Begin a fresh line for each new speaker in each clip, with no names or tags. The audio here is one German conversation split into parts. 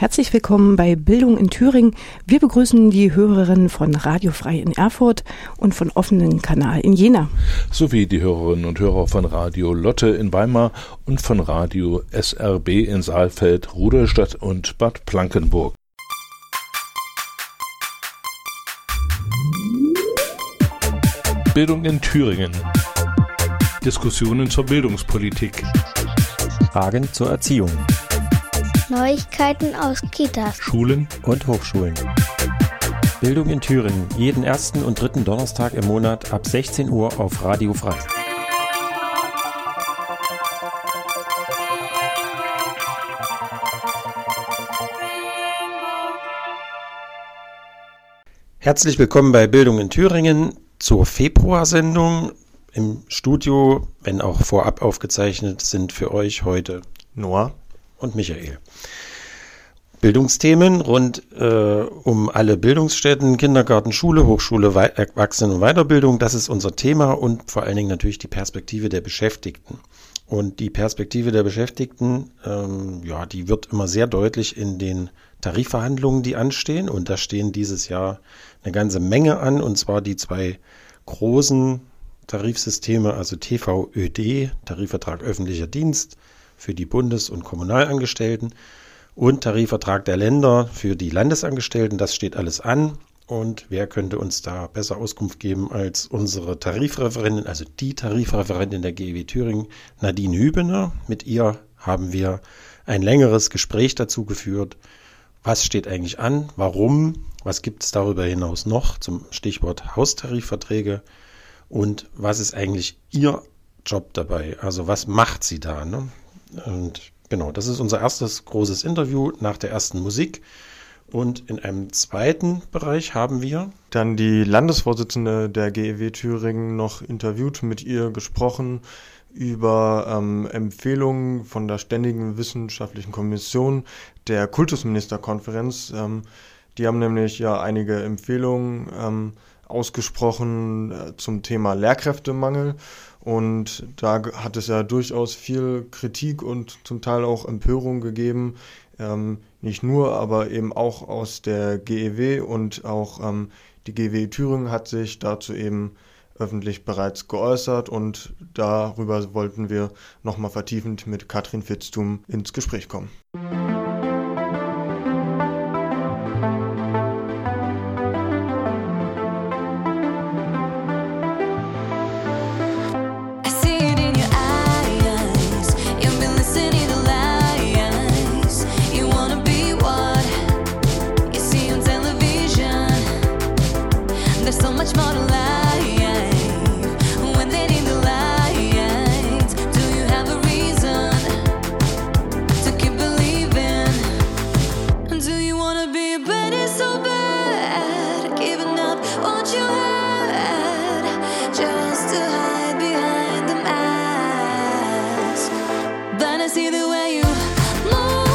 Herzlich willkommen bei Bildung in Thüringen. Wir begrüßen die Hörerinnen von Radio Frei in Erfurt und von offenen Kanal in Jena.
Sowie die Hörerinnen und Hörer von Radio Lotte in Weimar und von Radio SRB in Saalfeld, Rudolstadt und Bad Plankenburg. Bildung in Thüringen. Diskussionen zur Bildungspolitik.
Fragen zur Erziehung.
Neuigkeiten aus Kitas,
Schulen und Hochschulen. Bildung in Thüringen, jeden ersten und dritten Donnerstag im Monat ab 16 Uhr auf Radio Frei. Herzlich willkommen bei Bildung in Thüringen zur Februarsendung. Im Studio, wenn auch vorab aufgezeichnet, sind für euch heute Noah und Michael. Bildungsthemen rund äh, um alle Bildungsstätten, Kindergarten, Schule, Hochschule, Wei Erwachsenen- und Weiterbildung. Das ist unser Thema und vor allen Dingen natürlich die Perspektive der Beschäftigten. Und die Perspektive der Beschäftigten, ähm, ja, die wird immer sehr deutlich in den Tarifverhandlungen, die anstehen. Und da stehen dieses Jahr eine ganze Menge an, und zwar die zwei großen Tarifsysteme, also TVÖD, Tarifvertrag öffentlicher Dienst, für die Bundes- und Kommunalangestellten und Tarifvertrag der Länder für die Landesangestellten. Das steht alles an. Und wer könnte uns da besser Auskunft geben als unsere Tarifreferentin, also die Tarifreferentin der GEW Thüringen, Nadine Hübener. Mit ihr haben wir ein längeres Gespräch dazu geführt. Was steht eigentlich an? Warum? Was gibt es darüber hinaus noch zum Stichwort Haustarifverträge? Und was ist eigentlich Ihr Job dabei? Also was macht sie da? Ne? Und genau, das ist unser erstes großes Interview nach der ersten Musik. Und in einem zweiten Bereich haben wir
dann die Landesvorsitzende der GEW Thüringen noch interviewt, mit ihr gesprochen über ähm, Empfehlungen von der Ständigen Wissenschaftlichen Kommission der Kultusministerkonferenz. Ähm, die haben nämlich ja einige Empfehlungen ähm, ausgesprochen äh, zum Thema Lehrkräftemangel. Und da hat es ja durchaus viel Kritik und zum Teil auch Empörung gegeben. Ähm, nicht nur, aber eben auch aus der GEW und auch ähm, die GEW Thüringen hat sich dazu eben öffentlich bereits geäußert und darüber wollten wir nochmal vertiefend mit Katrin Fitztum ins Gespräch kommen. then I see the way you move.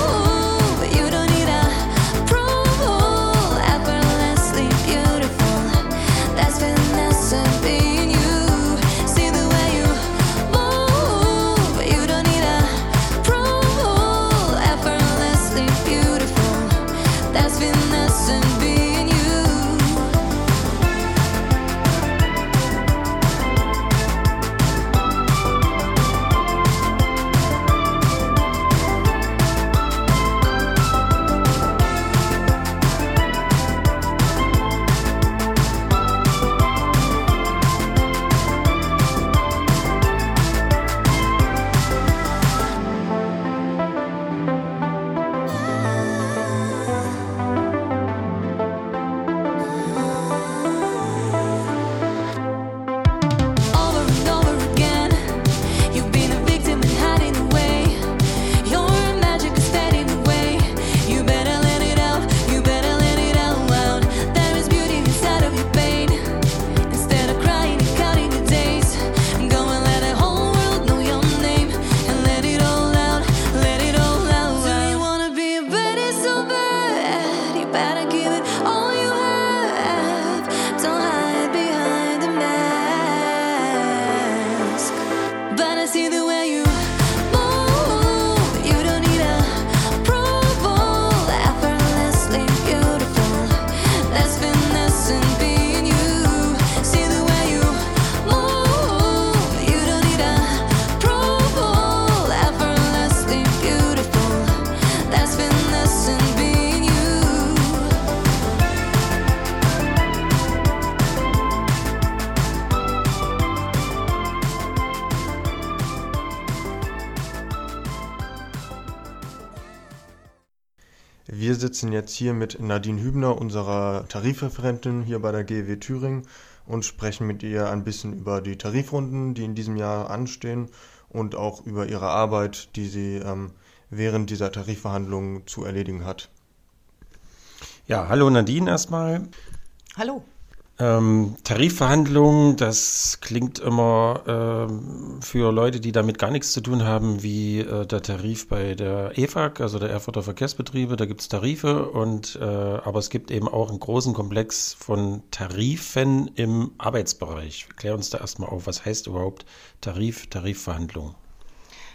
Sitzen jetzt hier mit Nadine Hübner, unserer Tarifreferentin hier bei der GEW Thüringen und sprechen mit ihr ein bisschen über die Tarifrunden, die in diesem Jahr anstehen und auch über ihre Arbeit, die sie ähm, während dieser Tarifverhandlungen zu erledigen hat.
Ja, hallo Nadine erstmal.
Hallo.
Ähm, Tarifverhandlungen, das klingt immer ähm, für Leute, die damit gar nichts zu tun haben, wie äh, der Tarif bei der EFAG, also der Erfurter Verkehrsbetriebe. Da gibt es Tarife und äh, aber es gibt eben auch einen großen Komplex von Tarifen im Arbeitsbereich. Klär uns da erstmal auf, was heißt überhaupt Tarif, Tarifverhandlungen?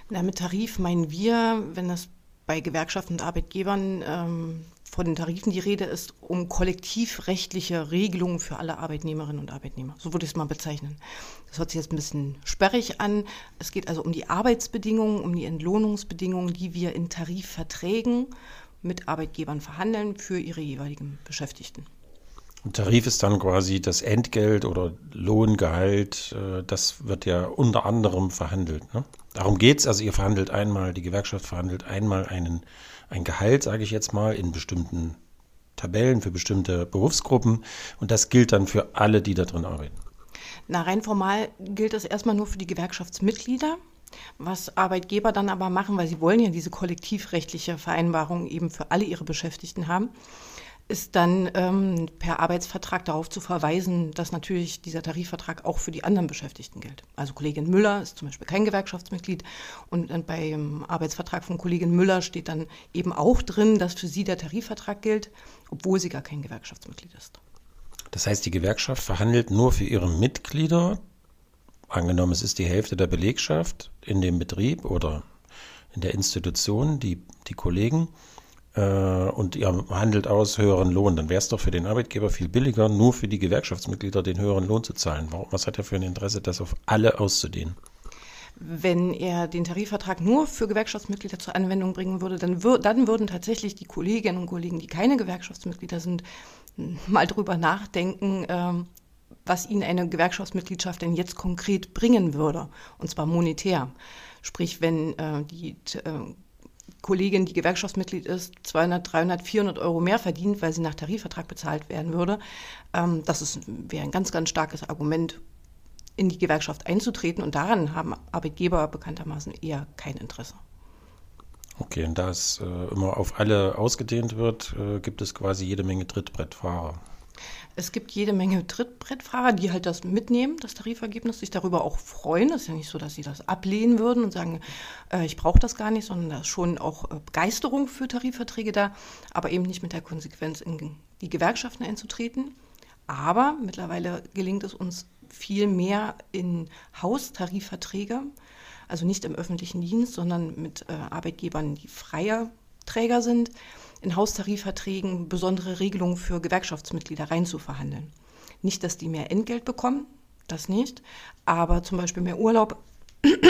Na, mit Tarif meinen wir, wenn das bei Gewerkschaften und Arbeitgebern ähm, von den Tarifen die Rede ist, um kollektivrechtliche Regelungen für alle Arbeitnehmerinnen und Arbeitnehmer. So würde ich es mal bezeichnen. Das hört sich jetzt ein bisschen sperrig an. Es geht also um die Arbeitsbedingungen, um die Entlohnungsbedingungen, die wir in Tarifverträgen mit Arbeitgebern verhandeln für ihre jeweiligen Beschäftigten.
Und Tarif ist dann quasi das Entgelt oder Lohngehalt. Äh, das wird ja unter anderem verhandelt. Ne? Darum es. Also ihr verhandelt einmal, die Gewerkschaft verhandelt einmal einen ein Gehalt, sage ich jetzt mal, in bestimmten Tabellen für bestimmte Berufsgruppen und das gilt dann für alle, die da drin arbeiten.
Na, rein formal gilt das erstmal nur für die Gewerkschaftsmitglieder. Was Arbeitgeber dann aber machen, weil sie wollen ja diese kollektivrechtliche Vereinbarung eben für alle ihre Beschäftigten haben, ist dann ähm, per Arbeitsvertrag darauf zu verweisen, dass natürlich dieser Tarifvertrag auch für die anderen Beschäftigten gilt. Also Kollegin Müller ist zum Beispiel kein Gewerkschaftsmitglied und äh, beim Arbeitsvertrag von Kollegin Müller steht dann eben auch drin, dass für sie der Tarifvertrag gilt, obwohl sie gar kein Gewerkschaftsmitglied ist.
Das heißt, die Gewerkschaft verhandelt nur für ihre Mitglieder, angenommen es ist die Hälfte der Belegschaft in dem Betrieb oder in der Institution, die, die Kollegen, und ihr handelt aus höheren Lohn, dann wäre es doch für den Arbeitgeber viel billiger, nur für die Gewerkschaftsmitglieder den höheren Lohn zu zahlen. Was hat er für ein Interesse, das auf alle auszudehnen?
Wenn er den Tarifvertrag nur für Gewerkschaftsmitglieder zur Anwendung bringen würde, dann, wür dann würden tatsächlich die Kolleginnen und Kollegen, die keine Gewerkschaftsmitglieder sind, mal drüber nachdenken, ähm, was ihnen eine Gewerkschaftsmitgliedschaft denn jetzt konkret bringen würde, und zwar monetär. Sprich, wenn äh, die äh, Kollegin, die Gewerkschaftsmitglied ist, 200, 300, 400 Euro mehr verdient, weil sie nach Tarifvertrag bezahlt werden würde. Ähm, das wäre ein ganz, ganz starkes Argument, in die Gewerkschaft einzutreten. Und daran haben Arbeitgeber bekanntermaßen eher kein Interesse.
Okay, und da es äh, immer auf alle ausgedehnt wird, äh, gibt es quasi jede Menge Trittbrettfahrer.
Es gibt jede Menge Trittbrettfahrer, die halt das mitnehmen, das Tarifergebnis, sich darüber auch freuen. Es ist ja nicht so, dass sie das ablehnen würden und sagen, äh, ich brauche das gar nicht, sondern da ist schon auch äh, Begeisterung für Tarifverträge da, aber eben nicht mit der Konsequenz, in die Gewerkschaften einzutreten. Aber mittlerweile gelingt es uns viel mehr in Haustarifverträge, also nicht im öffentlichen Dienst, sondern mit äh, Arbeitgebern, die freier Träger sind, in Haustarifverträgen besondere Regelungen für Gewerkschaftsmitglieder reinzuverhandeln. Nicht, dass die mehr Entgelt bekommen, das nicht, aber zum Beispiel mehr Urlaub,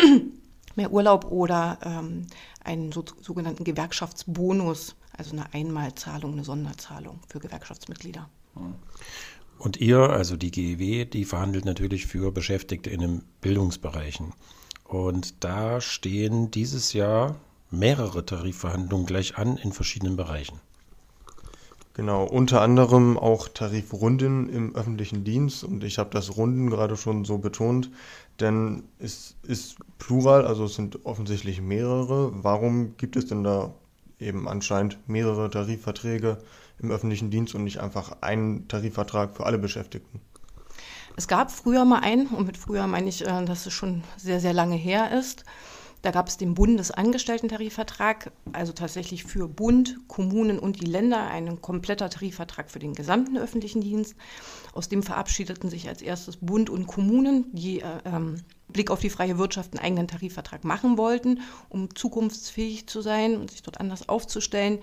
mehr Urlaub oder ähm, einen so, sogenannten Gewerkschaftsbonus, also eine Einmalzahlung, eine Sonderzahlung für Gewerkschaftsmitglieder.
Und ihr, also die GEW, die verhandelt natürlich für Beschäftigte in den Bildungsbereichen. Und da stehen dieses Jahr mehrere Tarifverhandlungen gleich an in verschiedenen Bereichen.
Genau, unter anderem auch Tarifrunden im öffentlichen Dienst und ich habe das Runden gerade schon so betont, denn es ist plural, also es sind offensichtlich mehrere. Warum gibt es denn da eben anscheinend mehrere Tarifverträge im öffentlichen Dienst und nicht einfach einen Tarifvertrag für alle Beschäftigten?
Es gab früher mal einen, und mit früher meine ich, äh, dass es schon sehr, sehr lange her ist. Da gab es den Bundesangestellten-Tarifvertrag, also tatsächlich für Bund, Kommunen und die Länder einen kompletter Tarifvertrag für den gesamten öffentlichen Dienst. Aus dem verabschiedeten sich als erstes Bund und Kommunen, die äh, ähm, Blick auf die freie Wirtschaft einen eigenen Tarifvertrag machen wollten, um zukunftsfähig zu sein und sich dort anders aufzustellen.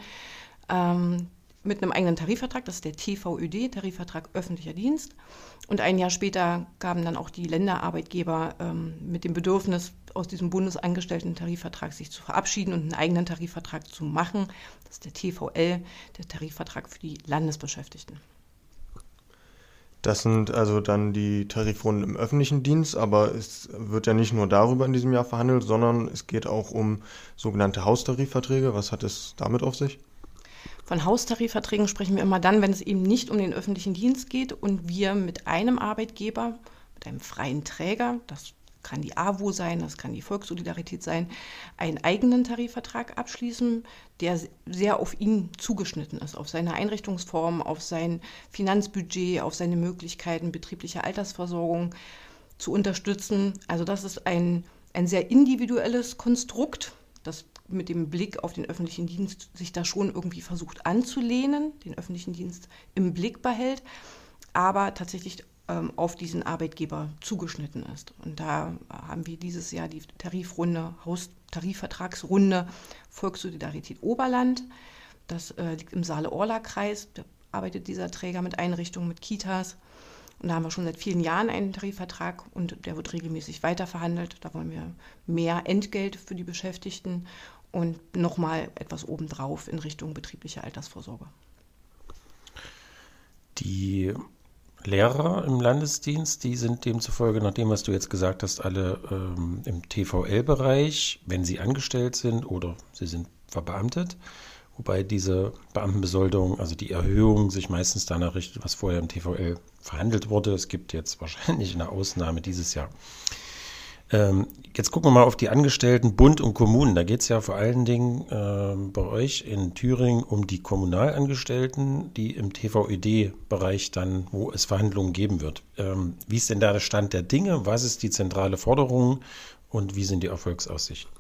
Ähm, mit einem eigenen Tarifvertrag, das ist der TVÖD, Tarifvertrag öffentlicher Dienst. Und ein Jahr später gaben dann auch die Länderarbeitgeber ähm, mit dem Bedürfnis, aus diesem bundesangestellten Tarifvertrag sich zu verabschieden und einen eigenen Tarifvertrag zu machen. Das ist der TVL, der Tarifvertrag für die Landesbeschäftigten.
Das sind also dann die Tarifrunden im öffentlichen Dienst, aber es wird ja nicht nur darüber in diesem Jahr verhandelt, sondern es geht auch um sogenannte Haustarifverträge. Was hat es damit auf sich?
Von Haustarifverträgen sprechen wir immer dann, wenn es eben nicht um den öffentlichen Dienst geht und wir mit einem Arbeitgeber, mit einem freien Träger, das kann die AWO sein, das kann die Volkssolidarität sein, einen eigenen Tarifvertrag abschließen, der sehr auf ihn zugeschnitten ist, auf seine Einrichtungsform, auf sein Finanzbudget, auf seine Möglichkeiten betrieblicher Altersversorgung zu unterstützen. Also das ist ein, ein sehr individuelles Konstrukt, das mit dem Blick auf den öffentlichen Dienst sich da schon irgendwie versucht anzulehnen, den öffentlichen Dienst im Blick behält, aber tatsächlich ähm, auf diesen Arbeitgeber zugeschnitten ist. Und da haben wir dieses Jahr die Tarifrunde, Haustarifvertragsrunde Volkssolidarität Oberland. Das äh, liegt im Saale-Orla-Kreis. Da arbeitet dieser Träger mit Einrichtungen, mit Kitas. Und da haben wir schon seit vielen Jahren einen Tarifvertrag und der wird regelmäßig weiterverhandelt. Da wollen wir mehr Entgelt für die Beschäftigten und nochmal etwas obendrauf in Richtung betriebliche Altersvorsorge.
Die Lehrer im Landesdienst, die sind demzufolge, nach dem, was du jetzt gesagt hast, alle ähm, im TVL-Bereich, wenn sie angestellt sind oder sie sind verbeamtet. Wobei diese Beamtenbesoldung, also die Erhöhung, sich meistens danach richtet, was vorher im TVL verhandelt wurde. Es gibt jetzt wahrscheinlich eine Ausnahme dieses Jahr. Ähm, jetzt gucken wir mal auf die Angestellten Bund und Kommunen. Da geht es ja vor allen Dingen äh, bei euch in Thüringen um die Kommunalangestellten, die im TVED-Bereich dann, wo es Verhandlungen geben wird. Ähm, wie ist denn da der Stand der Dinge? Was ist die zentrale Forderung und wie sind die Erfolgsaussichten?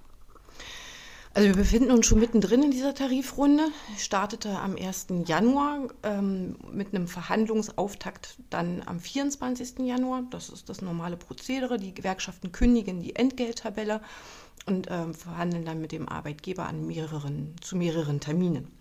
Also wir befinden uns schon mittendrin in dieser Tarifrunde. Startete am 1. Januar ähm, mit einem Verhandlungsauftakt dann am 24. Januar. Das ist das normale Prozedere. Die Gewerkschaften kündigen die Entgelttabelle und ähm, verhandeln dann mit dem Arbeitgeber an mehreren, zu mehreren Terminen.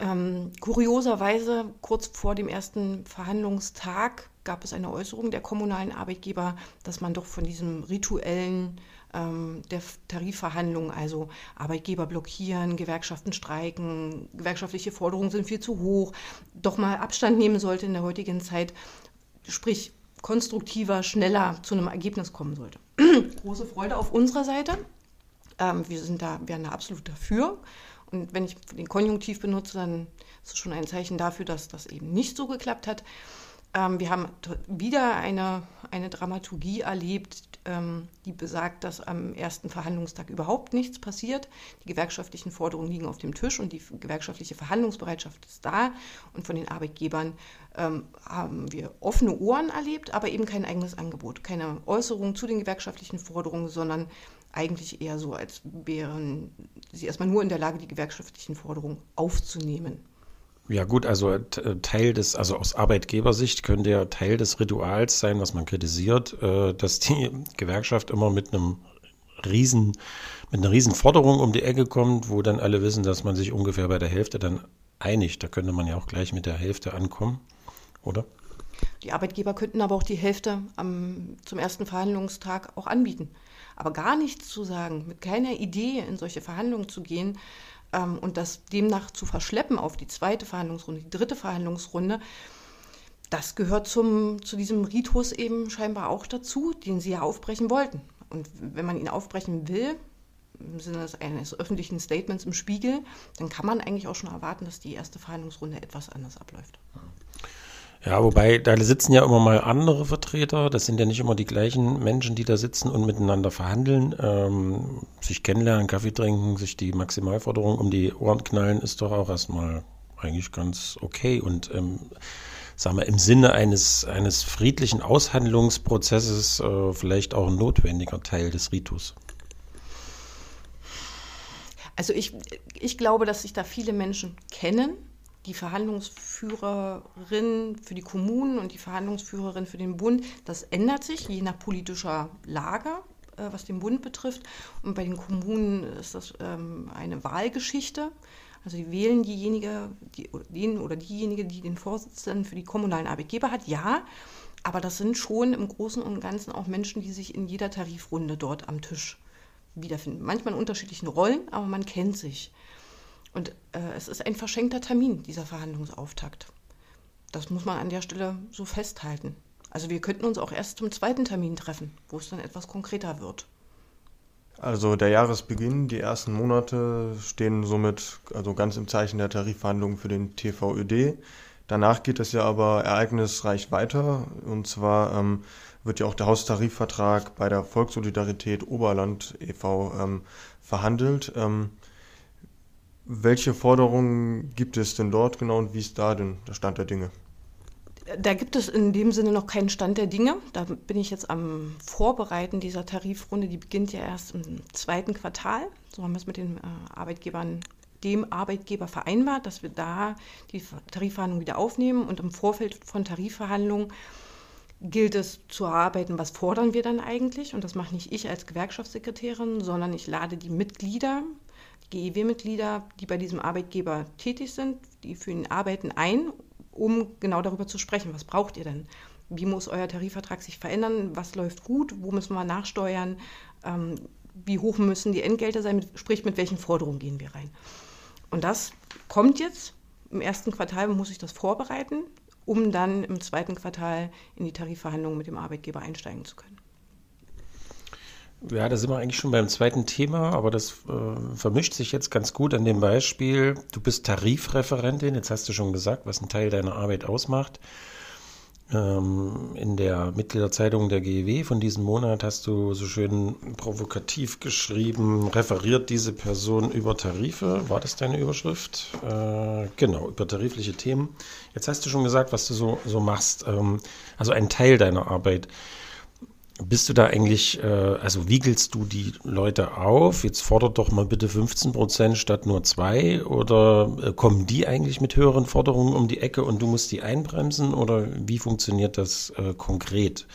Ähm, kurioserweise, kurz vor dem ersten Verhandlungstag gab es eine Äußerung der kommunalen Arbeitgeber, dass man doch von diesem rituellen ähm, der Tarifverhandlungen, also Arbeitgeber blockieren, Gewerkschaften streiken, gewerkschaftliche Forderungen sind viel zu hoch, doch mal Abstand nehmen sollte in der heutigen Zeit, sprich konstruktiver, schneller zu einem Ergebnis kommen sollte. Große Freude auf unserer Seite. Ähm, wir sind da, wären da absolut dafür. Und wenn ich den Konjunktiv benutze, dann ist es schon ein Zeichen dafür, dass das eben nicht so geklappt hat. Ähm, wir haben wieder eine, eine Dramaturgie erlebt, ähm, die besagt, dass am ersten Verhandlungstag überhaupt nichts passiert. Die gewerkschaftlichen Forderungen liegen auf dem Tisch und die gewerkschaftliche Verhandlungsbereitschaft ist da. Und von den Arbeitgebern ähm, haben wir offene Ohren erlebt, aber eben kein eigenes Angebot. Keine Äußerung zu den gewerkschaftlichen Forderungen, sondern eigentlich eher so, als wären sie erstmal nur in der Lage, die gewerkschaftlichen Forderungen aufzunehmen.
Ja gut, also äh, Teil des, also aus Arbeitgebersicht könnte ja Teil des Rituals sein, was man kritisiert, äh, dass die Gewerkschaft immer mit einem riesen, mit einer riesen Forderung um die Ecke kommt, wo dann alle wissen, dass man sich ungefähr bei der Hälfte dann einigt. Da könnte man ja auch gleich mit der Hälfte ankommen, oder?
Die Arbeitgeber könnten aber auch die Hälfte am, zum ersten Verhandlungstag auch anbieten. Aber gar nichts zu sagen, mit keiner Idee in solche Verhandlungen zu gehen, ähm, und das demnach zu verschleppen auf die zweite Verhandlungsrunde, die dritte Verhandlungsrunde, das gehört zum, zu diesem Ritus eben scheinbar auch dazu, den sie ja aufbrechen wollten. Und wenn man ihn aufbrechen will, im Sinne eines öffentlichen Statements im Spiegel, dann kann man eigentlich auch schon erwarten, dass die erste Verhandlungsrunde etwas anders abläuft.
Ja, wobei da sitzen ja immer mal andere Vertreter. Das sind ja nicht immer die gleichen Menschen, die da sitzen und miteinander verhandeln. Ähm, sich kennenlernen, Kaffee trinken, sich die Maximalforderung um die Ohren knallen, ist doch auch erstmal eigentlich ganz okay. Und ähm, sagen wir, im Sinne eines, eines friedlichen Aushandlungsprozesses äh, vielleicht auch ein notwendiger Teil des Ritus.
Also ich, ich glaube, dass sich da viele Menschen kennen die Verhandlungsführerin für die Kommunen und die Verhandlungsführerin für den Bund, das ändert sich je nach politischer Lage, äh, was den Bund betrifft. Und bei den Kommunen ist das ähm, eine Wahlgeschichte. Also die wählen diejenige, die, den oder diejenige, die den Vorsitzenden für die kommunalen Arbeitgeber hat, ja. Aber das sind schon im Großen und Ganzen auch Menschen, die sich in jeder Tarifrunde dort am Tisch wiederfinden. Manchmal in unterschiedlichen Rollen, aber man kennt sich. Und äh, es ist ein verschenkter Termin, dieser Verhandlungsauftakt. Das muss man an der Stelle so festhalten. Also wir könnten uns auch erst zum zweiten Termin treffen, wo es dann etwas konkreter wird.
Also der Jahresbeginn, die ersten Monate stehen somit also ganz im Zeichen der Tarifverhandlungen für den TVÖD. Danach geht es ja aber ereignisreich weiter. Und zwar ähm, wird ja auch der Haustarifvertrag bei der Volkssolidarität Oberland e.V. Ähm, verhandelt. Ähm, welche Forderungen gibt es denn dort genau und wie ist da denn der Stand der Dinge?
Da gibt es in dem Sinne noch keinen Stand der Dinge. Da bin ich jetzt am Vorbereiten dieser Tarifrunde. Die beginnt ja erst im zweiten Quartal. So haben wir es mit den äh, Arbeitgebern, dem Arbeitgeber vereinbart, dass wir da die Tarifverhandlungen wieder aufnehmen. Und im Vorfeld von Tarifverhandlungen gilt es zu erarbeiten, was fordern wir dann eigentlich. Und das mache nicht ich als Gewerkschaftssekretärin, sondern ich lade die Mitglieder, GEW-Mitglieder, die bei diesem Arbeitgeber tätig sind, die für ihn arbeiten, ein um genau darüber zu sprechen. Was braucht ihr denn? Wie muss euer Tarifvertrag sich verändern? Was läuft gut? Wo müssen wir nachsteuern? Ähm, wie hoch müssen die Entgelte sein? Sprich, mit welchen Forderungen gehen wir rein? Und das kommt jetzt. Im ersten Quartal muss ich das vorbereiten, um dann im zweiten Quartal in die Tarifverhandlungen mit dem Arbeitgeber einsteigen zu können.
Ja, da sind wir eigentlich schon beim zweiten Thema, aber das äh, vermischt sich jetzt ganz gut an dem Beispiel. Du bist Tarifreferentin, jetzt hast du schon gesagt, was ein Teil deiner Arbeit ausmacht. Ähm, in der Mitgliederzeitung der GEW von diesem Monat hast du so schön provokativ geschrieben, referiert diese Person über Tarife. War das deine Überschrift? Äh, genau, über tarifliche Themen. Jetzt hast du schon gesagt, was du so, so machst. Ähm, also ein Teil deiner Arbeit. Bist du da eigentlich, äh, also wiegelst du die Leute auf? Jetzt fordert doch mal bitte 15 Prozent statt nur zwei. Oder äh, kommen die eigentlich mit höheren Forderungen um die Ecke und du musst die einbremsen? Oder wie funktioniert das äh, konkret?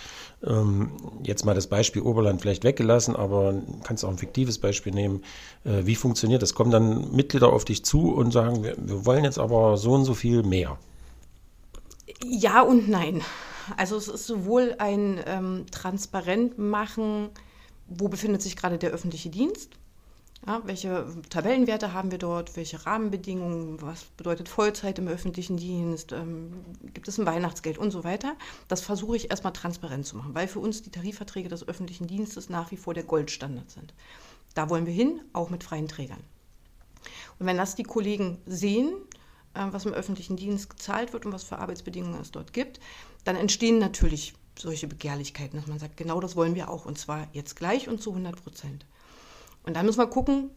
Ähm, jetzt mal das Beispiel Oberland vielleicht weggelassen, aber kannst auch ein fiktives Beispiel nehmen. Äh, wie funktioniert das? Kommen dann Mitglieder auf dich zu und sagen, wir, wir wollen jetzt aber so und so viel mehr?
Ja und nein. Also es ist sowohl ein ähm, Transparentmachen, wo befindet sich gerade der öffentliche Dienst, ja, welche Tabellenwerte haben wir dort, welche Rahmenbedingungen, was bedeutet Vollzeit im öffentlichen Dienst, ähm, gibt es ein Weihnachtsgeld und so weiter. Das versuche ich erstmal transparent zu machen, weil für uns die Tarifverträge des öffentlichen Dienstes nach wie vor der Goldstandard sind. Da wollen wir hin, auch mit freien Trägern. Und wenn das die Kollegen sehen, äh, was im öffentlichen Dienst gezahlt wird und was für Arbeitsbedingungen es dort gibt, dann entstehen natürlich solche Begehrlichkeiten, dass man sagt, genau das wollen wir auch und zwar jetzt gleich und zu 100 Prozent. Und dann müssen wir gucken,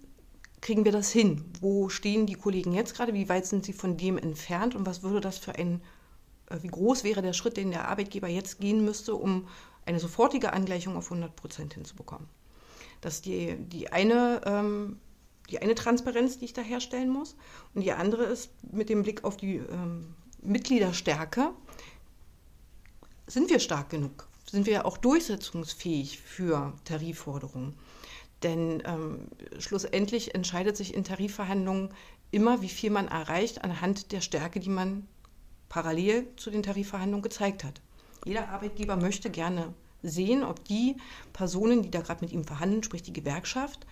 kriegen wir das hin? Wo stehen die Kollegen jetzt gerade? Wie weit sind sie von dem entfernt? Und was würde das für ein, äh, wie groß wäre der Schritt, den der Arbeitgeber jetzt gehen müsste, um eine sofortige Angleichung auf 100 Prozent hinzubekommen? Das ist die, die eine ähm, die eine Transparenz, die ich da herstellen muss. Und die andere ist mit dem Blick auf die ähm, Mitgliederstärke. Sind wir stark genug? Sind wir auch durchsetzungsfähig für Tarifforderungen? Denn ähm, schlussendlich entscheidet sich in Tarifverhandlungen immer, wie viel man erreicht anhand der Stärke, die man parallel zu den Tarifverhandlungen gezeigt hat. Jeder Arbeitgeber möchte gerne sehen, ob die Personen, die da gerade mit ihm verhandeln, sprich die Gewerkschaft,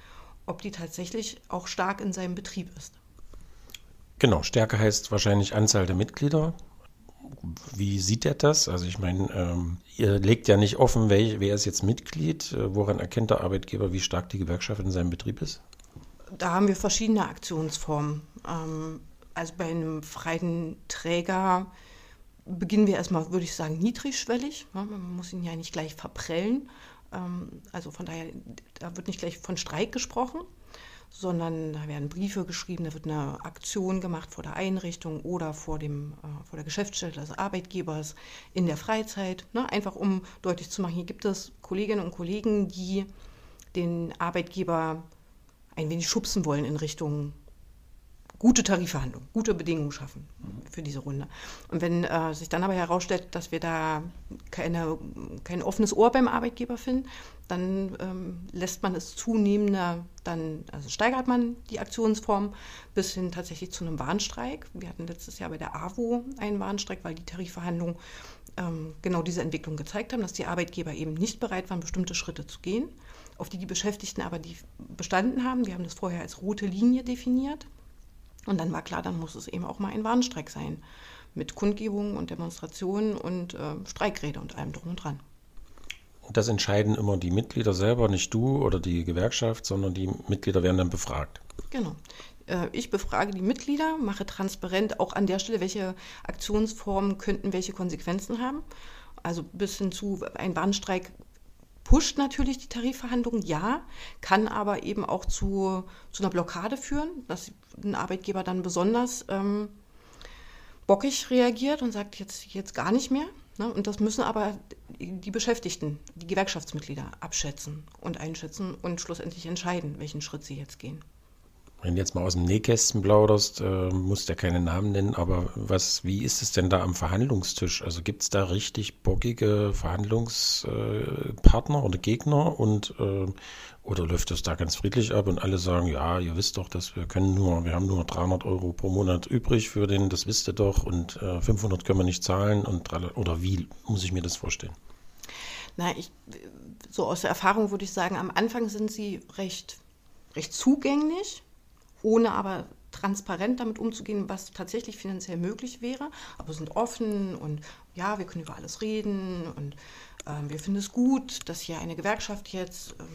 ob die tatsächlich auch stark in seinem Betrieb ist.
Genau, Stärke heißt wahrscheinlich Anzahl der Mitglieder. Wie sieht er das? Also ich meine, ähm, ihr legt ja nicht offen, wer, wer ist jetzt Mitglied. Äh, woran erkennt der Arbeitgeber, wie stark die Gewerkschaft in seinem Betrieb ist?
Da haben wir verschiedene Aktionsformen. Ähm, also bei einem freien Träger beginnen wir erstmal, würde ich sagen, niedrigschwellig. Ja, man muss ihn ja nicht gleich verprellen. Ähm, also von daher, da wird nicht gleich von Streik gesprochen, sondern da werden Briefe geschrieben, da wird eine Aktion gemacht vor der Einrichtung oder vor, dem, äh, vor der Geschäftsstelle des Arbeitgebers in der Freizeit. Ne? Einfach um deutlich zu machen, hier gibt es Kolleginnen und Kollegen, die den Arbeitgeber ein wenig schubsen wollen in Richtung gute Tarifverhandlungen, gute Bedingungen schaffen für diese Runde. Und wenn äh, sich dann aber herausstellt, dass wir da keine, kein offenes Ohr beim Arbeitgeber finden, dann ähm, lässt man es zunehmender, dann also steigert man die Aktionsform bis hin tatsächlich zu einem Warnstreik. Wir hatten letztes Jahr bei der AWO einen Warnstreik, weil die Tarifverhandlungen ähm, genau diese Entwicklung gezeigt haben, dass die Arbeitgeber eben nicht bereit waren, bestimmte Schritte zu gehen, auf die die Beschäftigten aber die bestanden haben. Wir haben das vorher als rote Linie definiert. Und dann war klar, dann muss es eben auch mal ein Warnstreik sein. Mit Kundgebungen und Demonstrationen und äh, Streikrede und allem drum und dran.
Das entscheiden immer die Mitglieder selber, nicht du oder die Gewerkschaft, sondern die Mitglieder werden dann befragt.
Genau. Äh, ich befrage die Mitglieder, mache transparent auch an der Stelle, welche Aktionsformen könnten welche Konsequenzen haben. Also bis hin zu ein Warnstreik pusht natürlich die Tarifverhandlungen, ja, kann aber eben auch zu, zu einer Blockade führen, dass ein Arbeitgeber dann besonders ähm, bockig reagiert und sagt jetzt, jetzt gar nicht mehr. Ne? Und das müssen aber die Beschäftigten, die Gewerkschaftsmitglieder abschätzen und einschätzen und schlussendlich entscheiden, welchen Schritt sie jetzt gehen.
Wenn du jetzt mal aus dem Nähkästen plauderst, äh, musst ja keine Namen nennen, aber was, wie ist es denn da am Verhandlungstisch? Also gibt es da richtig bockige Verhandlungspartner äh, oder Gegner und äh, oder läuft das da ganz friedlich ab und alle sagen, ja, ihr wisst doch, dass wir können nur, wir haben nur 300 Euro pro Monat übrig für den, das wisst ihr doch und 500 äh, können wir nicht zahlen und oder wie muss ich mir das vorstellen?
Na, ich, so aus der Erfahrung würde ich sagen, am Anfang sind sie recht, recht zugänglich ohne aber transparent damit umzugehen, was tatsächlich finanziell möglich wäre. Aber sind offen und ja, wir können über alles reden und ähm, wir finden es gut, dass hier eine Gewerkschaft jetzt ähm,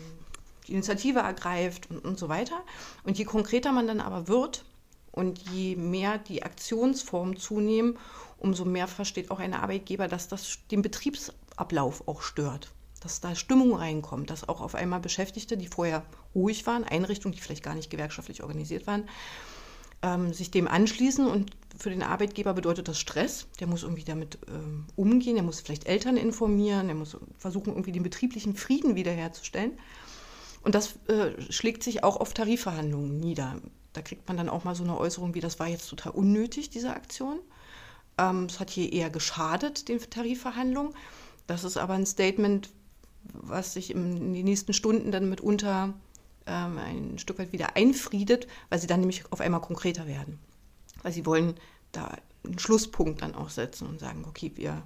die Initiative ergreift und, und so weiter. Und je konkreter man dann aber wird und je mehr die Aktionsformen zunehmen, umso mehr versteht auch ein Arbeitgeber, dass das den Betriebsablauf auch stört dass da Stimmung reinkommt, dass auch auf einmal Beschäftigte, die vorher ruhig waren, Einrichtungen, die vielleicht gar nicht gewerkschaftlich organisiert waren, ähm, sich dem anschließen und für den Arbeitgeber bedeutet das Stress. Der muss irgendwie damit ähm, umgehen, der muss vielleicht Eltern informieren, der muss versuchen, irgendwie den betrieblichen Frieden wiederherzustellen. Und das äh, schlägt sich auch auf Tarifverhandlungen nieder. Da kriegt man dann auch mal so eine Äußerung wie, das war jetzt total unnötig, diese Aktion. Ähm, es hat hier eher geschadet, den Tarifverhandlungen. Das ist aber ein Statement, was sich in den nächsten Stunden dann mitunter ähm, ein Stück weit wieder einfriedet, weil sie dann nämlich auf einmal konkreter werden. Weil sie wollen da einen Schlusspunkt dann auch setzen und sagen, okay, wir,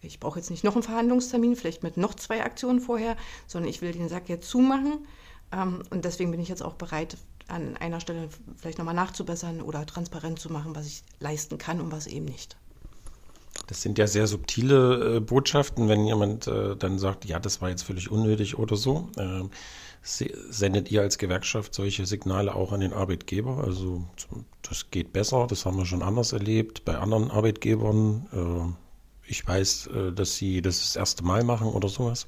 ich brauche jetzt nicht noch einen Verhandlungstermin, vielleicht mit noch zwei Aktionen vorher, sondern ich will den Sack jetzt zumachen. Ähm, und deswegen bin ich jetzt auch bereit, an einer Stelle vielleicht nochmal nachzubessern oder transparent zu machen, was ich leisten kann und was eben nicht.
Das sind ja sehr subtile äh, Botschaften, wenn jemand äh, dann sagt, ja, das war jetzt völlig unnötig oder so. Äh, sendet ihr als Gewerkschaft solche Signale auch an den Arbeitgeber? Also das geht besser, das haben wir schon anders erlebt bei anderen Arbeitgebern. Äh, ich weiß, äh, dass sie das das erste Mal machen oder sowas.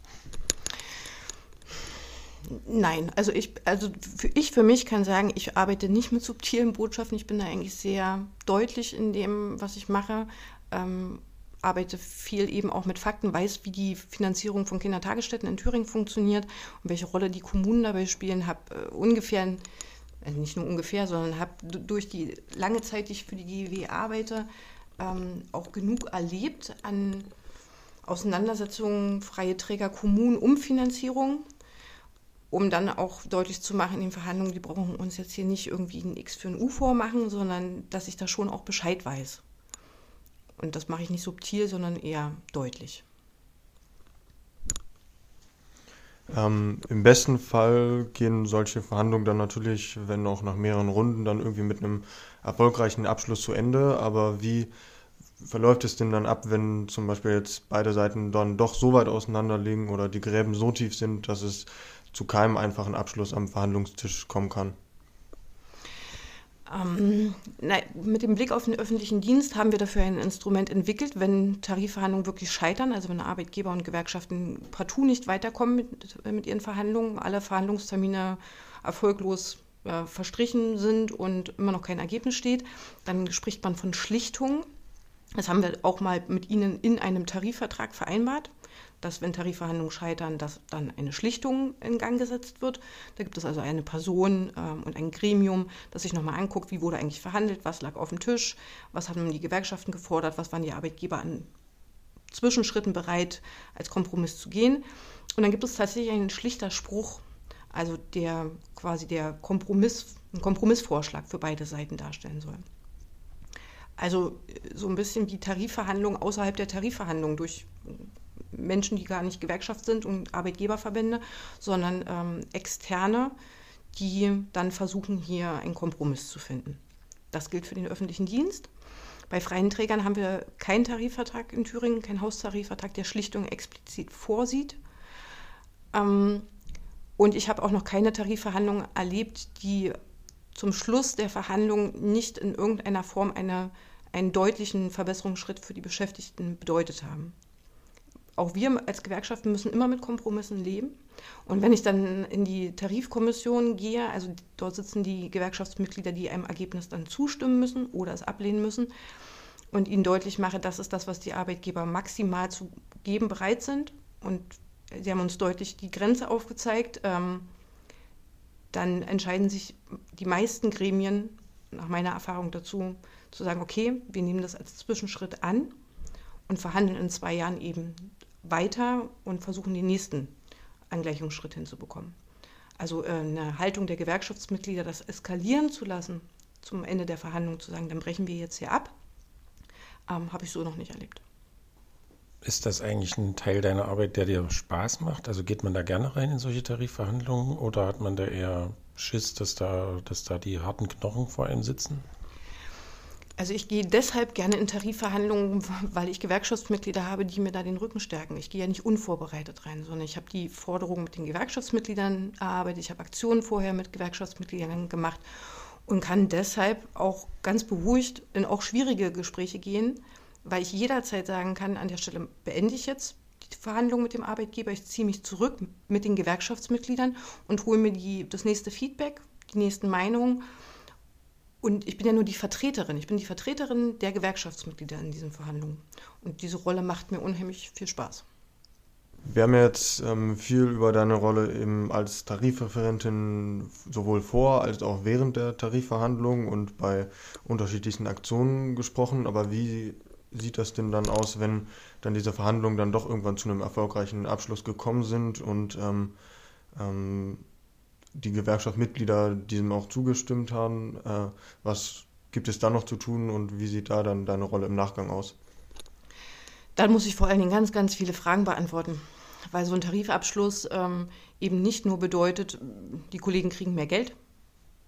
Nein, also ich, also für, ich für mich kann sagen, ich arbeite nicht mit subtilen Botschaften. Ich bin da eigentlich sehr deutlich in dem, was ich mache ähm, arbeite viel eben auch mit Fakten, weiß, wie die Finanzierung von Kindertagesstätten in Thüringen funktioniert und welche Rolle die Kommunen dabei spielen, habe äh, ungefähr, also nicht nur ungefähr, sondern habe durch die lange Zeit, die ich für die GEW arbeite, ähm, auch genug erlebt an Auseinandersetzungen freie Träger Kommunen um Finanzierung, um dann auch deutlich zu machen in den Verhandlungen, die brauchen uns jetzt hier nicht irgendwie ein X für ein U vormachen, sondern dass ich da schon auch Bescheid weiß. Und das mache ich nicht subtil, sondern eher deutlich.
Ähm, Im besten Fall gehen solche Verhandlungen dann natürlich, wenn auch nach mehreren Runden, dann irgendwie mit einem erfolgreichen Abschluss zu Ende. Aber wie verläuft es denn dann ab, wenn zum Beispiel jetzt beide Seiten dann doch so weit auseinander liegen oder die Gräben so tief sind, dass es zu keinem einfachen Abschluss am Verhandlungstisch kommen kann?
Ähm, na, mit dem Blick auf den öffentlichen Dienst haben wir dafür ein Instrument entwickelt, wenn Tarifverhandlungen wirklich scheitern, also wenn Arbeitgeber und Gewerkschaften partout nicht weiterkommen mit, mit ihren Verhandlungen, alle Verhandlungstermine erfolglos äh, verstrichen sind und immer noch kein Ergebnis steht, dann spricht man von Schlichtung. Das haben wir auch mal mit Ihnen in einem Tarifvertrag vereinbart dass wenn Tarifverhandlungen scheitern, dass dann eine Schlichtung in Gang gesetzt wird. Da gibt es also eine Person ähm, und ein Gremium, das sich nochmal anguckt, wie wurde eigentlich verhandelt, was lag auf dem Tisch, was haben die Gewerkschaften gefordert, was waren die Arbeitgeber an Zwischenschritten bereit, als Kompromiss zu gehen. Und dann gibt es tatsächlich einen schlichter Spruch, also der quasi der Kompromiss, ein Kompromissvorschlag für beide Seiten darstellen soll. Also so ein bisschen wie Tarifverhandlungen außerhalb der Tarifverhandlungen durch Menschen, die gar nicht Gewerkschaft sind und Arbeitgeberverbände, sondern ähm, externe, die dann versuchen, hier einen Kompromiss zu finden. Das gilt für den öffentlichen Dienst. Bei freien Trägern haben wir keinen Tarifvertrag in Thüringen, keinen Haustarifvertrag, der Schlichtung explizit vorsieht. Ähm, und ich habe auch noch keine Tarifverhandlungen erlebt, die zum Schluss der Verhandlungen nicht in irgendeiner Form eine, einen deutlichen Verbesserungsschritt für die Beschäftigten bedeutet haben. Auch wir als Gewerkschaften müssen immer mit Kompromissen leben. Und wenn ich dann in die Tarifkommission gehe, also dort sitzen die Gewerkschaftsmitglieder, die einem Ergebnis dann zustimmen müssen oder es ablehnen müssen, und ihnen deutlich mache, das ist das, was die Arbeitgeber maximal zu geben bereit sind. Und sie haben uns deutlich die Grenze aufgezeigt. Ähm, dann entscheiden sich die meisten Gremien, nach meiner Erfahrung dazu, zu sagen, okay, wir nehmen das als Zwischenschritt an und verhandeln in zwei Jahren eben weiter und versuchen den nächsten Angleichungsschritt hinzubekommen. Also äh, eine Haltung der Gewerkschaftsmitglieder, das eskalieren zu lassen, zum Ende der Verhandlung zu sagen, dann brechen wir jetzt hier ab, ähm, habe ich so noch nicht erlebt.
Ist das eigentlich ein Teil deiner Arbeit, der dir Spaß macht? Also geht man da gerne rein in solche Tarifverhandlungen oder hat man da eher Schiss, dass da, dass da die harten Knochen vor einem sitzen?
Also ich gehe deshalb gerne in Tarifverhandlungen, weil ich Gewerkschaftsmitglieder habe, die mir da den Rücken stärken. Ich gehe ja nicht unvorbereitet rein, sondern ich habe die Forderungen mit den Gewerkschaftsmitgliedern erarbeitet, ich habe Aktionen vorher mit Gewerkschaftsmitgliedern gemacht und kann deshalb auch ganz beruhigt in auch schwierige Gespräche gehen, weil ich jederzeit sagen kann, an der Stelle beende ich jetzt die Verhandlung mit dem Arbeitgeber, ich ziehe mich zurück mit den Gewerkschaftsmitgliedern und hole mir die, das nächste Feedback, die nächsten Meinungen. Und ich bin ja nur die Vertreterin. Ich bin die Vertreterin der Gewerkschaftsmitglieder in diesen Verhandlungen. Und diese Rolle macht mir unheimlich viel Spaß.
Wir haben jetzt ähm, viel über deine Rolle eben als Tarifreferentin sowohl vor als auch während der Tarifverhandlungen und bei unterschiedlichsten Aktionen gesprochen. Aber wie sieht das denn dann aus, wenn dann diese Verhandlungen dann doch irgendwann zu einem erfolgreichen Abschluss gekommen sind und ähm, ähm, die Gewerkschaftsmitglieder diesem auch zugestimmt haben? Äh, was gibt es da noch zu tun und wie sieht da dann deine Rolle im Nachgang aus?
Dann muss ich vor allen Dingen ganz, ganz viele Fragen beantworten weil so ein Tarifabschluss ähm, eben nicht nur bedeutet, die Kollegen kriegen mehr Geld,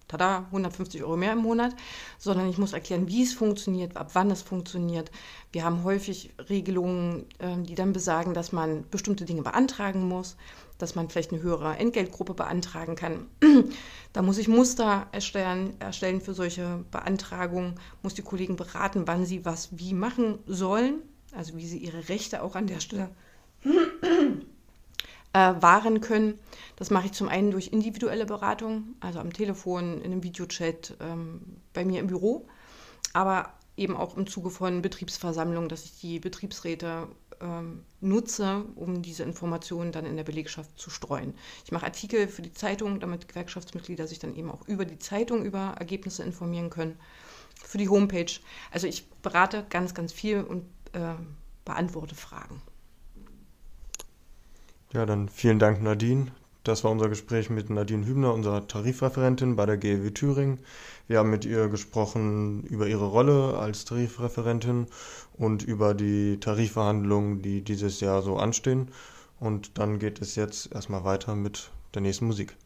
tada, 150 Euro mehr im Monat, sondern ich muss erklären, wie es funktioniert, ab wann es funktioniert. Wir haben häufig Regelungen, äh, die dann besagen, dass man bestimmte Dinge beantragen muss, dass man vielleicht eine höhere Entgeltgruppe beantragen kann. da muss ich Muster erstellen, erstellen für solche Beantragungen, muss die Kollegen beraten, wann sie was wie machen sollen, also wie sie ihre Rechte auch an der Stelle äh, wahren können. Das mache ich zum einen durch individuelle Beratung, also am Telefon, in einem Videochat, ähm, bei mir im Büro, aber eben auch im Zuge von Betriebsversammlungen, dass ich die Betriebsräte ähm, nutze, um diese Informationen dann in der Belegschaft zu streuen. Ich mache Artikel für die Zeitung, damit Gewerkschaftsmitglieder sich dann eben auch über die Zeitung über Ergebnisse informieren können. Für die Homepage. Also ich berate ganz, ganz viel und äh, beantworte Fragen.
Ja, dann vielen Dank, Nadine. Das war unser Gespräch mit Nadine Hübner, unserer Tarifreferentin bei der GEW Thüringen. Wir haben mit ihr gesprochen über ihre Rolle als Tarifreferentin und über die Tarifverhandlungen, die dieses Jahr so anstehen. Und dann geht es jetzt erstmal weiter mit der nächsten Musik.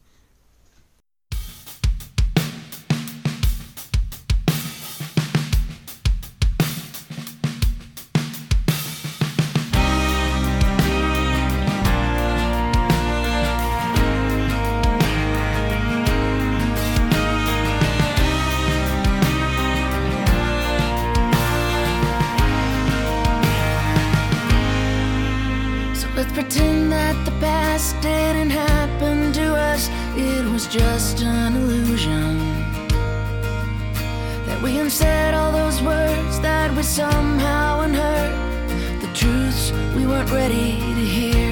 past didn't happen to us, it was just an illusion. That we unsaid all those words that we somehow unheard, the truths we weren't ready to hear.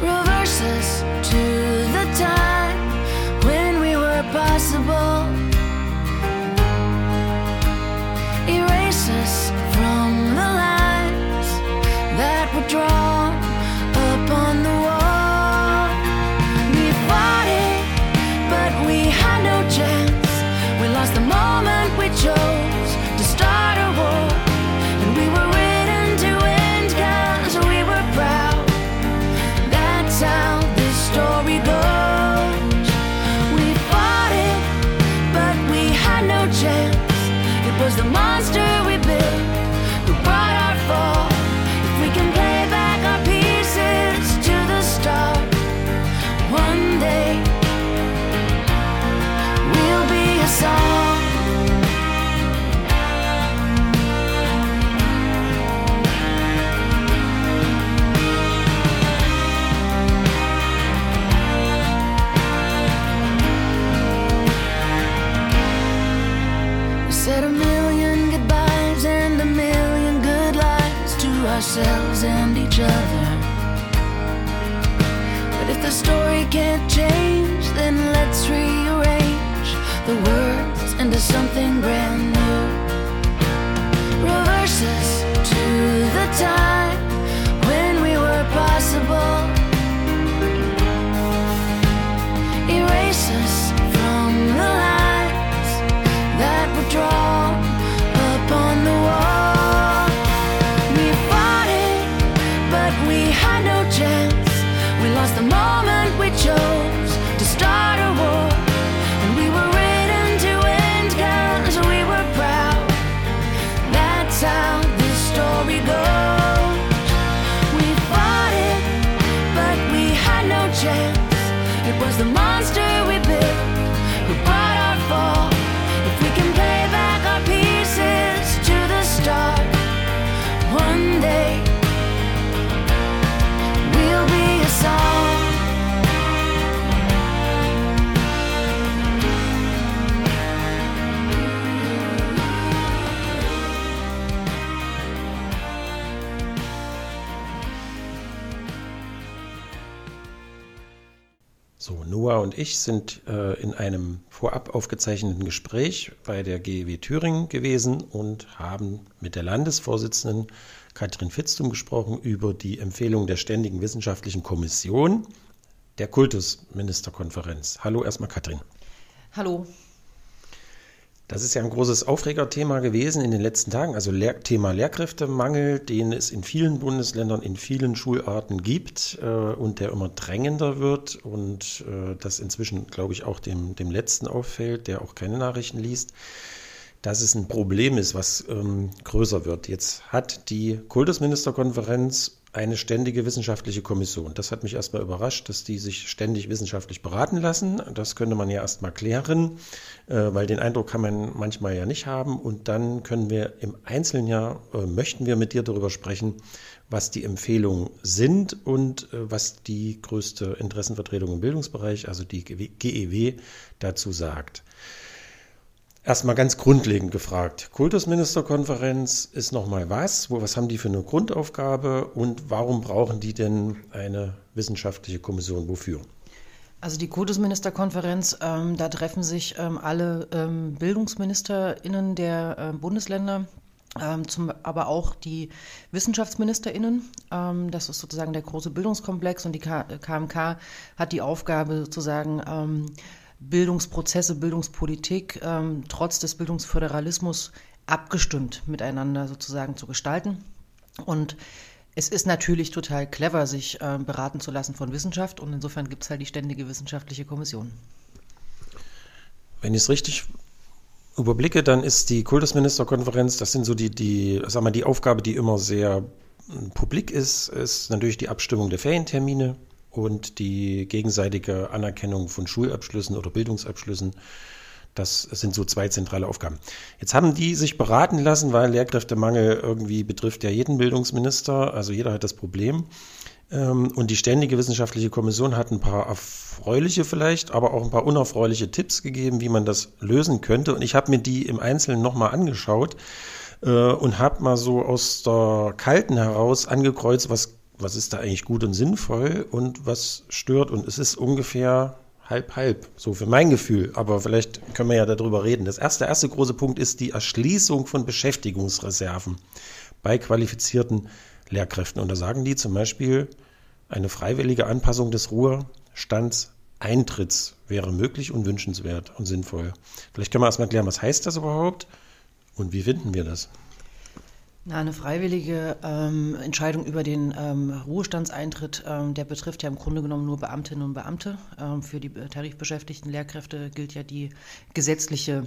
Reverse us to the time when we were possible. Words into something
brand new. Und ich sind äh, in einem vorab aufgezeichneten Gespräch bei der GEW Thüringen gewesen und haben mit der Landesvorsitzenden Katrin Fitztum gesprochen über die Empfehlung der Ständigen Wissenschaftlichen Kommission der Kultusministerkonferenz. Hallo erstmal Katrin.
Hallo.
Das ist ja ein großes Aufregerthema gewesen in den letzten Tagen, also Lehr Thema Lehrkräftemangel, den es in vielen Bundesländern, in vielen Schularten gibt äh, und der immer drängender wird und äh, das inzwischen, glaube ich, auch dem, dem Letzten auffällt, der auch keine Nachrichten liest, dass es ein Problem ist, was ähm, größer wird. Jetzt hat die Kultusministerkonferenz eine ständige wissenschaftliche Kommission. Das hat mich erstmal überrascht, dass die sich ständig wissenschaftlich beraten lassen. Das könnte man ja erstmal klären, äh, weil den Eindruck kann man manchmal ja nicht haben. Und dann können wir im Einzelnen ja, äh, möchten wir mit dir darüber sprechen, was die Empfehlungen sind und äh, was die größte Interessenvertretung im Bildungsbereich, also die GEW, dazu sagt. Erstmal ganz grundlegend gefragt. Kultusministerkonferenz ist nochmal was? Wo, was haben die für eine Grundaufgabe und warum brauchen die denn eine wissenschaftliche Kommission? Wofür?
Also die Kultusministerkonferenz, ähm, da treffen sich ähm, alle ähm, BildungsministerInnen der äh, Bundesländer, ähm, zum, aber auch die WissenschaftsministerInnen. Ähm, das ist sozusagen der große Bildungskomplex und die K KMK hat die Aufgabe sozusagen ähm, Bildungsprozesse, Bildungspolitik ähm, trotz des Bildungsföderalismus abgestimmt miteinander sozusagen zu gestalten. Und es ist natürlich total clever, sich äh, beraten zu lassen von Wissenschaft und insofern gibt es halt die Ständige Wissenschaftliche Kommission.
Wenn ich es richtig überblicke, dann ist die Kultusministerkonferenz, das sind so die, die, sag mal, die Aufgabe, die immer sehr publik ist, ist natürlich die Abstimmung der Ferientermine und die gegenseitige Anerkennung von Schulabschlüssen oder Bildungsabschlüssen. Das sind so zwei zentrale Aufgaben. Jetzt haben die sich beraten lassen, weil Lehrkräftemangel irgendwie betrifft ja jeden Bildungsminister, also jeder hat das Problem. Ähm, Und die Ständige Wissenschaftliche Kommission hat ein paar erfreuliche vielleicht, aber auch ein paar unerfreuliche Tipps gegeben, wie man das lösen könnte. Und ich habe mir die im Einzelnen nochmal angeschaut äh, und habe mal so aus der Kalten heraus angekreuzt, was was ist da eigentlich gut und sinnvoll und was stört. Und es ist ungefähr halb, halb, so für mein Gefühl. Aber vielleicht können wir ja darüber reden. Das erste, der erste große Punkt ist die Erschließung von Beschäftigungsreserven bei qualifizierten Lehrkräften. Und da sagen die zum Beispiel, eine freiwillige Anpassung des Ruhestands Eintritts wäre möglich und wünschenswert und sinnvoll. Vielleicht können wir erstmal klären, was heißt das überhaupt und wie finden wir das?
Na, eine freiwillige ähm, Entscheidung über den ähm, Ruhestandseintritt, ähm, der betrifft ja im Grunde genommen nur Beamtinnen und Beamte. Ähm, für die tarifbeschäftigten Lehrkräfte gilt ja die gesetzliche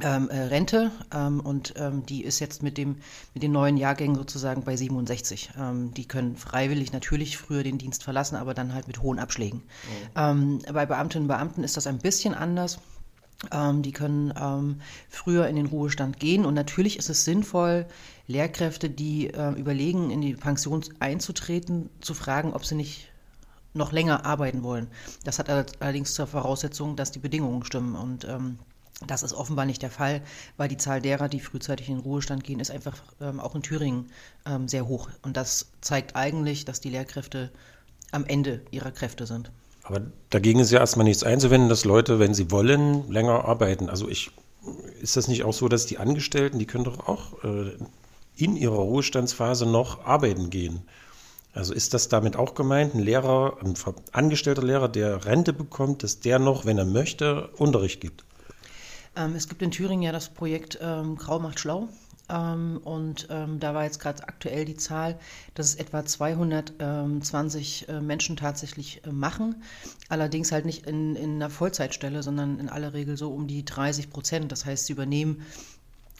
ähm, äh, Rente ähm, und die ist jetzt mit, dem, mit den neuen Jahrgängen sozusagen bei 67. Ähm, die können freiwillig natürlich früher den Dienst verlassen, aber dann halt mit hohen Abschlägen. Ähm, bei Beamtinnen und Beamten ist das ein bisschen anders. Ähm, die können ähm, früher in den Ruhestand gehen und natürlich ist es sinnvoll, Lehrkräfte, die äh, überlegen, in die Pension einzutreten, zu fragen, ob sie nicht noch länger arbeiten wollen. Das hat allerdings zur Voraussetzung, dass die Bedingungen stimmen und ähm, Das ist offenbar nicht der Fall, weil die Zahl derer, die frühzeitig in den Ruhestand gehen, ist einfach ähm, auch in Thüringen ähm, sehr hoch. Und das zeigt eigentlich, dass die Lehrkräfte am Ende ihrer Kräfte sind.
Aber dagegen ist ja erstmal nichts einzuwenden, dass Leute, wenn sie wollen, länger arbeiten. Also ich, ist das nicht auch so, dass die Angestellten, die können doch auch äh, in ihrer Ruhestandsphase noch arbeiten gehen? Also ist das damit auch gemeint, ein Lehrer, ein angestellter Lehrer, der Rente bekommt, dass der noch, wenn er möchte, Unterricht gibt?
Ähm, es gibt in Thüringen ja das Projekt ähm, Grau macht schlau. Ähm, und ähm, da war jetzt gerade aktuell die Zahl, dass es etwa 220 äh, Menschen tatsächlich äh, machen. Allerdings halt nicht in, in einer Vollzeitstelle, sondern in aller Regel so um die 30 Prozent. Das heißt, sie übernehmen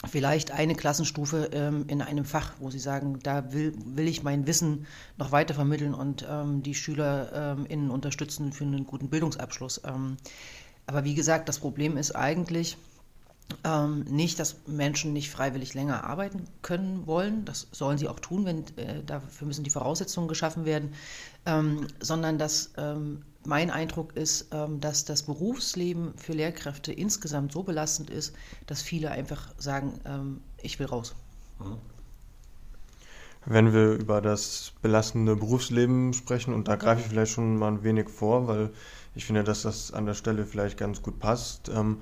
vielleicht eine Klassenstufe ähm, in einem Fach, wo sie sagen, da will, will ich mein Wissen noch weiter vermitteln und ähm, die SchülerInnen ähm, unterstützen für einen guten Bildungsabschluss. Ähm, aber wie gesagt, das Problem ist eigentlich ähm, nicht, dass Menschen nicht freiwillig länger arbeiten können wollen. Das sollen sie auch tun, wenn äh, dafür müssen die Voraussetzungen geschaffen werden, ähm, sondern dass ähm, mein Eindruck ist, ähm, dass das Berufsleben für Lehrkräfte insgesamt so belastend ist, dass viele einfach sagen, ähm, ich will raus. Mhm.
Wenn wir über das belastende Berufsleben sprechen, und da greife ich vielleicht schon mal ein wenig vor, weil ich finde, dass das an der Stelle vielleicht ganz gut passt, ähm,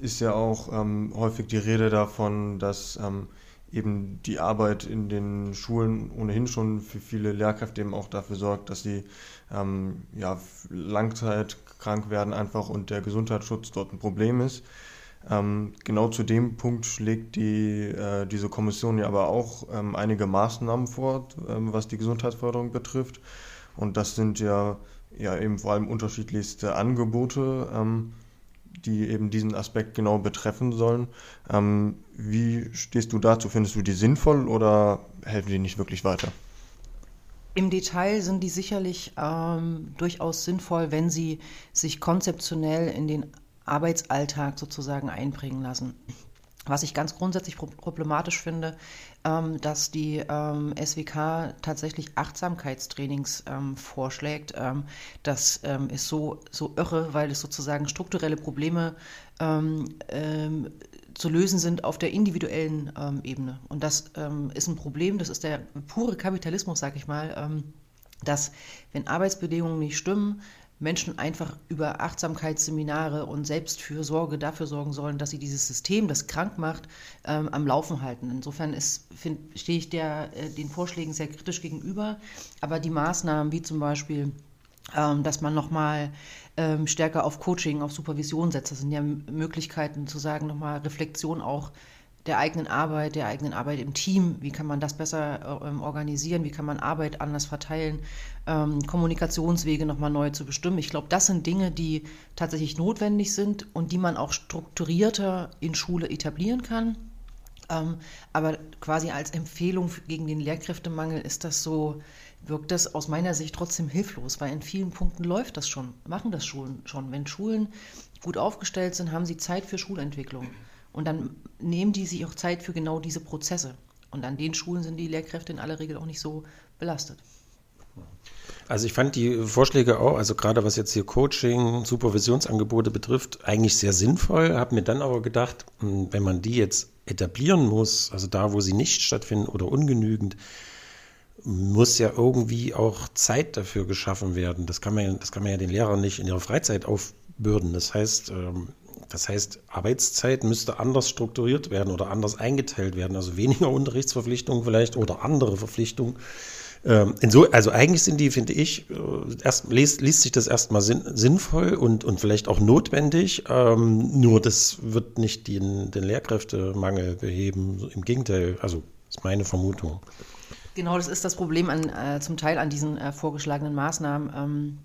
ist ja auch ähm, häufig die Rede davon, dass ähm, eben die Arbeit in den Schulen ohnehin schon für viele Lehrkräfte eben auch dafür sorgt, dass sie ähm, ja, langzeitkrank werden einfach und der Gesundheitsschutz dort ein Problem ist. Ähm, genau zu dem Punkt schlägt die, äh, diese Kommission ja aber auch ähm, einige Maßnahmen vor, ähm, was die Gesundheitsförderung betrifft. Und das sind ja ja eben vor allem unterschiedlichste Angebote, ähm, die eben diesen Aspekt genau betreffen sollen. Ähm, wie stehst du dazu? Findest du die sinnvoll oder helfen die nicht wirklich weiter?
Im Detail sind die sicherlich ähm, durchaus sinnvoll, wenn sie sich konzeptionell in den Arbeitsalltag sozusagen einbringen lassen. Was ich ganz grundsätzlich problematisch finde, ähm, dass die ähm, SWK tatsächlich Achtsamkeitstrainings ähm, vorschlägt. Das ist so, so irre, weil es sozusagen strukturelle Probleme zu lösen sind auf der individuellen Ebene. Und das ist ein Problem, das ist der pure Kapitalismus, sag ich mal, dass wenn Arbeitsbedingungen nicht stimmen, Menschen einfach über Achtsamkeitsseminare und Selbstfürsorge dafür sorgen sollen, dass sie dieses System, das krank macht, ähm, am Laufen halten. Insofern stehe ich der, äh, den Vorschlägen sehr kritisch gegenüber. Aber die Maßnahmen, wie zum Beispiel, ähm, dass man nochmal ähm, stärker auf Coaching, auf Supervision setzt, das sind ja Möglichkeiten zu sagen, nochmal Reflexion auch der eigenen Arbeit, der eigenen Arbeit im Team, wie kann man das besser äh, organisieren, wie kann man Arbeit anders verteilen, ähm, Kommunikationswege nochmal neu zu bestimmen. Ich glaube, das sind Dinge, die tatsächlich notwendig sind und die man auch strukturierter in Schule etablieren kann. Ähm, aber quasi als Empfehlung gegen den Lehrkräftemangel ist das so, wirkt das aus meiner Sicht trotzdem hilflos, weil in vielen Punkten läuft das schon, machen das Schulen schon. Wenn Schulen gut aufgestellt sind, haben sie Zeit für Schulentwicklung. Und dann nehmen die sich auch Zeit für genau diese Prozesse. Und an den Schulen sind die Lehrkräfte in aller Regel auch nicht so belastet.
Also ich fand die Vorschläge auch, also gerade was jetzt hier Coaching, Supervisionsangebote betrifft, eigentlich sehr sinnvoll. Habe mir dann aber gedacht, hm, wenn man die jetzt etablieren muss, also da, wo sie nicht stattfinden oder ungenügend, muss ja irgendwie auch Zeit dafür geschaffen werden. Das kann man, das kann man ja den Lehrern nicht in ihrer Freizeit aufbürden. Das heißt, ähm, das heißt, Arbeitszeit müsste anders strukturiert werden oder anders eingeteilt werden, also weniger Unterrichtsverpflichtungen vielleicht oder andere Verpflichtungen. Ähm, inso, also eigentlich sind die, finde ich, äh, erst liest, liest sich das erstmal sinn, sinnvoll und, und vielleicht auch notwendig. Ähm, nur das wird nicht den, den Lehrkräftemangel beheben. Im Gegenteil, also ist meine Vermutung.
Genau, das ist das Problem an, äh, zum Teil an diesen äh, vorgeschlagenen Maßnahmen. Ähm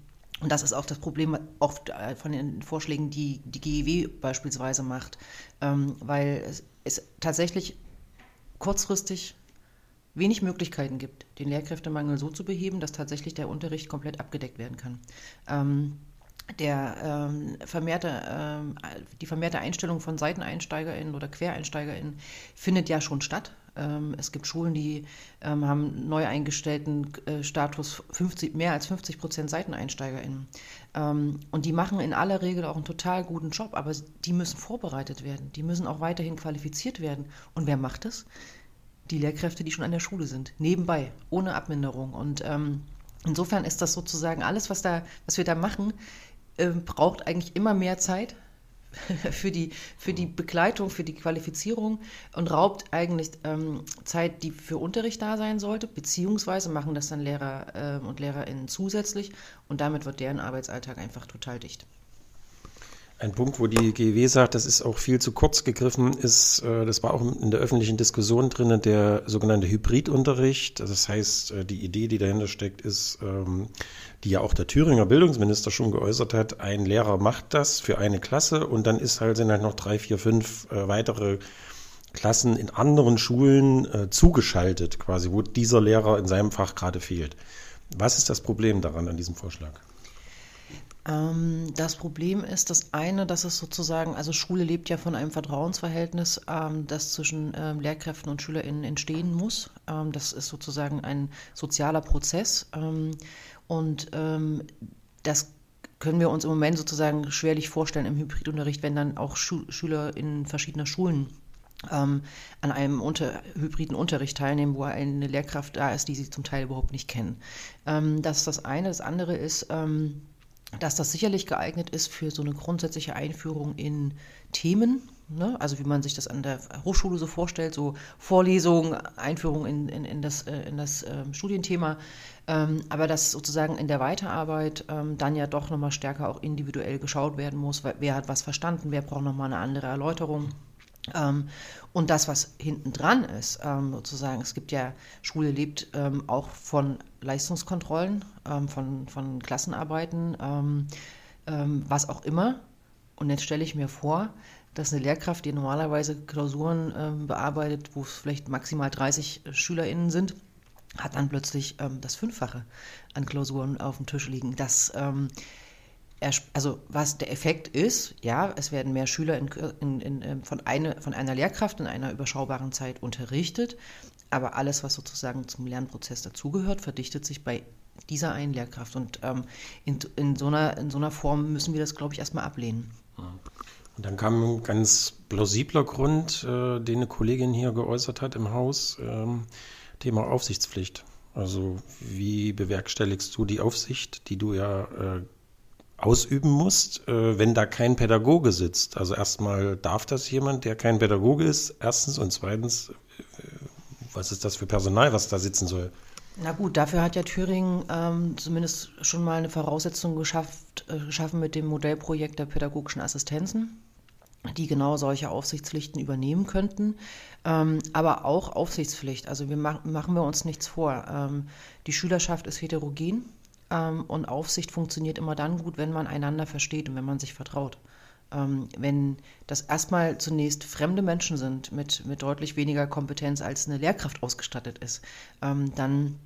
und das ist auch das Problem oft äh, von den Vorschlägen, die die GEW beispielsweise macht, ähm, weil es, es tatsächlich kurzfristig wenig Möglichkeiten gibt, den Lehrkräftemangel so zu beheben, dass tatsächlich der Unterricht komplett abgedeckt werden kann. Ähm, der ähm, vermehrte, ähm, die vermehrte Einstellung von SeiteneinsteigerInnen oder QuereinsteigerInnen findet ja schon statt. Ähm, es gibt Schulen, die ähm, haben neu eingestellten äh, Status 50, mehr als 50 Prozent SeiteneinsteigerInnen. Ähm, und die machen in aller Regel auch einen total guten Job, aber die müssen vorbereitet werden. Die müssen auch weiterhin qualifiziert werden. Und wer macht das? Die Lehrkräfte, die schon an der Schule sind, nebenbei, ohne Abminderung. Und insofern ist das sozusagen alles, was, da, was wir da machen, braucht eigentlich immer mehr Zeit für die, für die Begleitung, für die Qualifizierung und raubt eigentlich ähm, Zeit, die für Unterricht da sein sollte, beziehungsweise machen das dann Lehrer äh, und Lehrerinnen zusätzlich und damit wird deren Arbeitsalltag einfach total dicht.
Ein Punkt, wo die GEW sagt, das ist auch viel zu kurz gegriffen, ist, äh, das war auch in der öffentlichen Diskussion drin, der sogenannte Hybridunterricht. Das heißt, äh, die Idee, die dahinter steckt, ist, ähm, die ja auch der Thüringer Bildungsminister schon geäußert hat, ein Lehrer macht das für eine Klasse und dann ist halt, sind halt noch drei, vier, fünf äh, weitere Klassen in anderen Schulen zugeschaltet, quasi, wo dieser Lehrer in seinem Fach gerade fehlt. Was ist das Problem daran an diesem Vorschlag?
Ähm, das Problem ist das eine, dass es sozusagen, also Schule lebt ja von einem Vertrauensverhältnis, ähm, das zwischen ähm, Lehrkräften und SchülerInnen entstehen muss. Ähm, das ist sozusagen ein sozialer Prozess. Ähm, und ähm, das können wir uns im Moment sozusagen schwerlich vorstellen im Hybridunterricht, wenn dann auch Schu Schüler in verschiedener Schulen an einem unter, hybriden Unterricht teilnehmen, wo eine Lehrkraft da ist, die sie zum Teil überhaupt nicht kennen. das ist das eine. Das andere ist, dass das sicherlich geeignet ist für so eine grundsätzliche Einführung in Themen, ne? also wie man sich das an der Hochschule so vorstellt, so Vorlesungen, Einführung in, in, in das, äh, in das äh, Studienthema, ähm, aber dass sozusagen in der Weiterarbeit ähm, dann ja doch nochmal stärker auch individuell geschaut werden muss, wer hat was verstanden, wer braucht nochmal eine andere Erläuterung. Ähm, und das, was hinten dran ist, ähm, sozusagen, es gibt ja, Schule lebt ähm, auch von Leistungskontrollen, ähm, von, von Klassenarbeiten, ähm, ähm, was auch immer. Und jetzt stelle ich mir vor, dass eine Lehrkraft, die normalerweise Klausuren bearbeitet, wo es vielleicht maximal 30 SchülerInnen sind, hat dann plötzlich das Fünffache an Klausuren auf dem Tisch liegen. Das also was der Effekt ist, ja, es werden mehr Schüler in, in, in, ähm, von, eine, von einer Lehrkraft in einer überschaubaren Zeit unterrichtet, aber alles, was sozusagen zum Lernprozess dazugehört, verdichtet sich bei dieser einen Lehrkraft. Und ähm, in, in, so einer, in so einer Form müssen wir das, glaube ich, erstmal ablehnen.
Und dann kam ein ganz plausibler Grund, äh, den eine Kollegin hier geäußert hat im Haus, ähm, Thema Aufsichtspflicht. Also wie bewerkstelligst du die Aufsicht, die du ja äh, ausüben musst, äh, wenn da kein Pädagoge sitzt. Also erstmal darf das jemand, der kein Pädagoge ist, erstens und zweitens, äh, was ist das für Personal, was da sitzen soll?
Na gut, dafür hat ja Thüringen ähm, zumindest schon mal eine Voraussetzung geschafft, äh, geschaffen mit dem Modellprojekt der pädagogischen Assistenzen, die genau solche Aufsichtspflichten übernehmen könnten, ähm, aber auch Aufsichtspflicht. Also wir mach, machen wir uns nichts vor. Ähm, die Schülerschaft ist heterogen und Aufsicht funktioniert immer dann gut, wenn man einander versteht und wenn man sich vertraut. Ähm, wenn das erstmal zunächst fremde Menschen sind mit, mit deutlich weniger Kompetenz als eine Lehrkraft ausgestattet ist, ähm, dann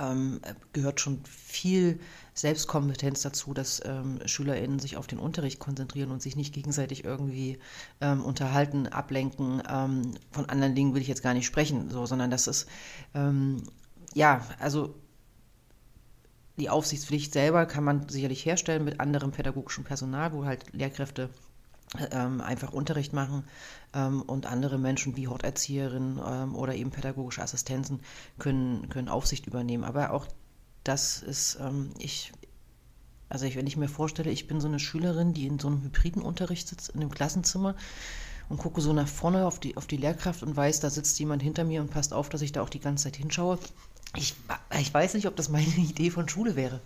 ähm, gehört schon viel Selbstkompetenz dazu, dass ähm, SchülerInnen sich auf den Unterricht konzentrieren und sich nicht gegenseitig irgendwie ähm, unterhalten, ablenken. Ähm, von anderen Dingen will ich jetzt gar nicht sprechen, so, sondern das ist, ähm, ja, also die Aufsichtspflicht selber kann man sicherlich herstellen mit anderem pädagogischem Personal, wo halt Lehrkräfte ähm, einfach Unterricht machen ähm, und andere Menschen wie Horterzieherinnen ähm, oder eben pädagogische Assistenzen können, können Aufsicht übernehmen. Aber auch das ist, ähm, ich, also ich, wenn ich mir vorstelle, ich bin so eine Schülerin, die in so einem hybriden Unterricht sitzt, in einem Klassenzimmer und gucke so nach vorne auf die, auf die Lehrkraft und weiß, da sitzt jemand hinter mir und passt auf, dass ich da auch die ganze Zeit hinschaue. Ich, ich weiß nicht, ob das meine Idee von Schule wäre.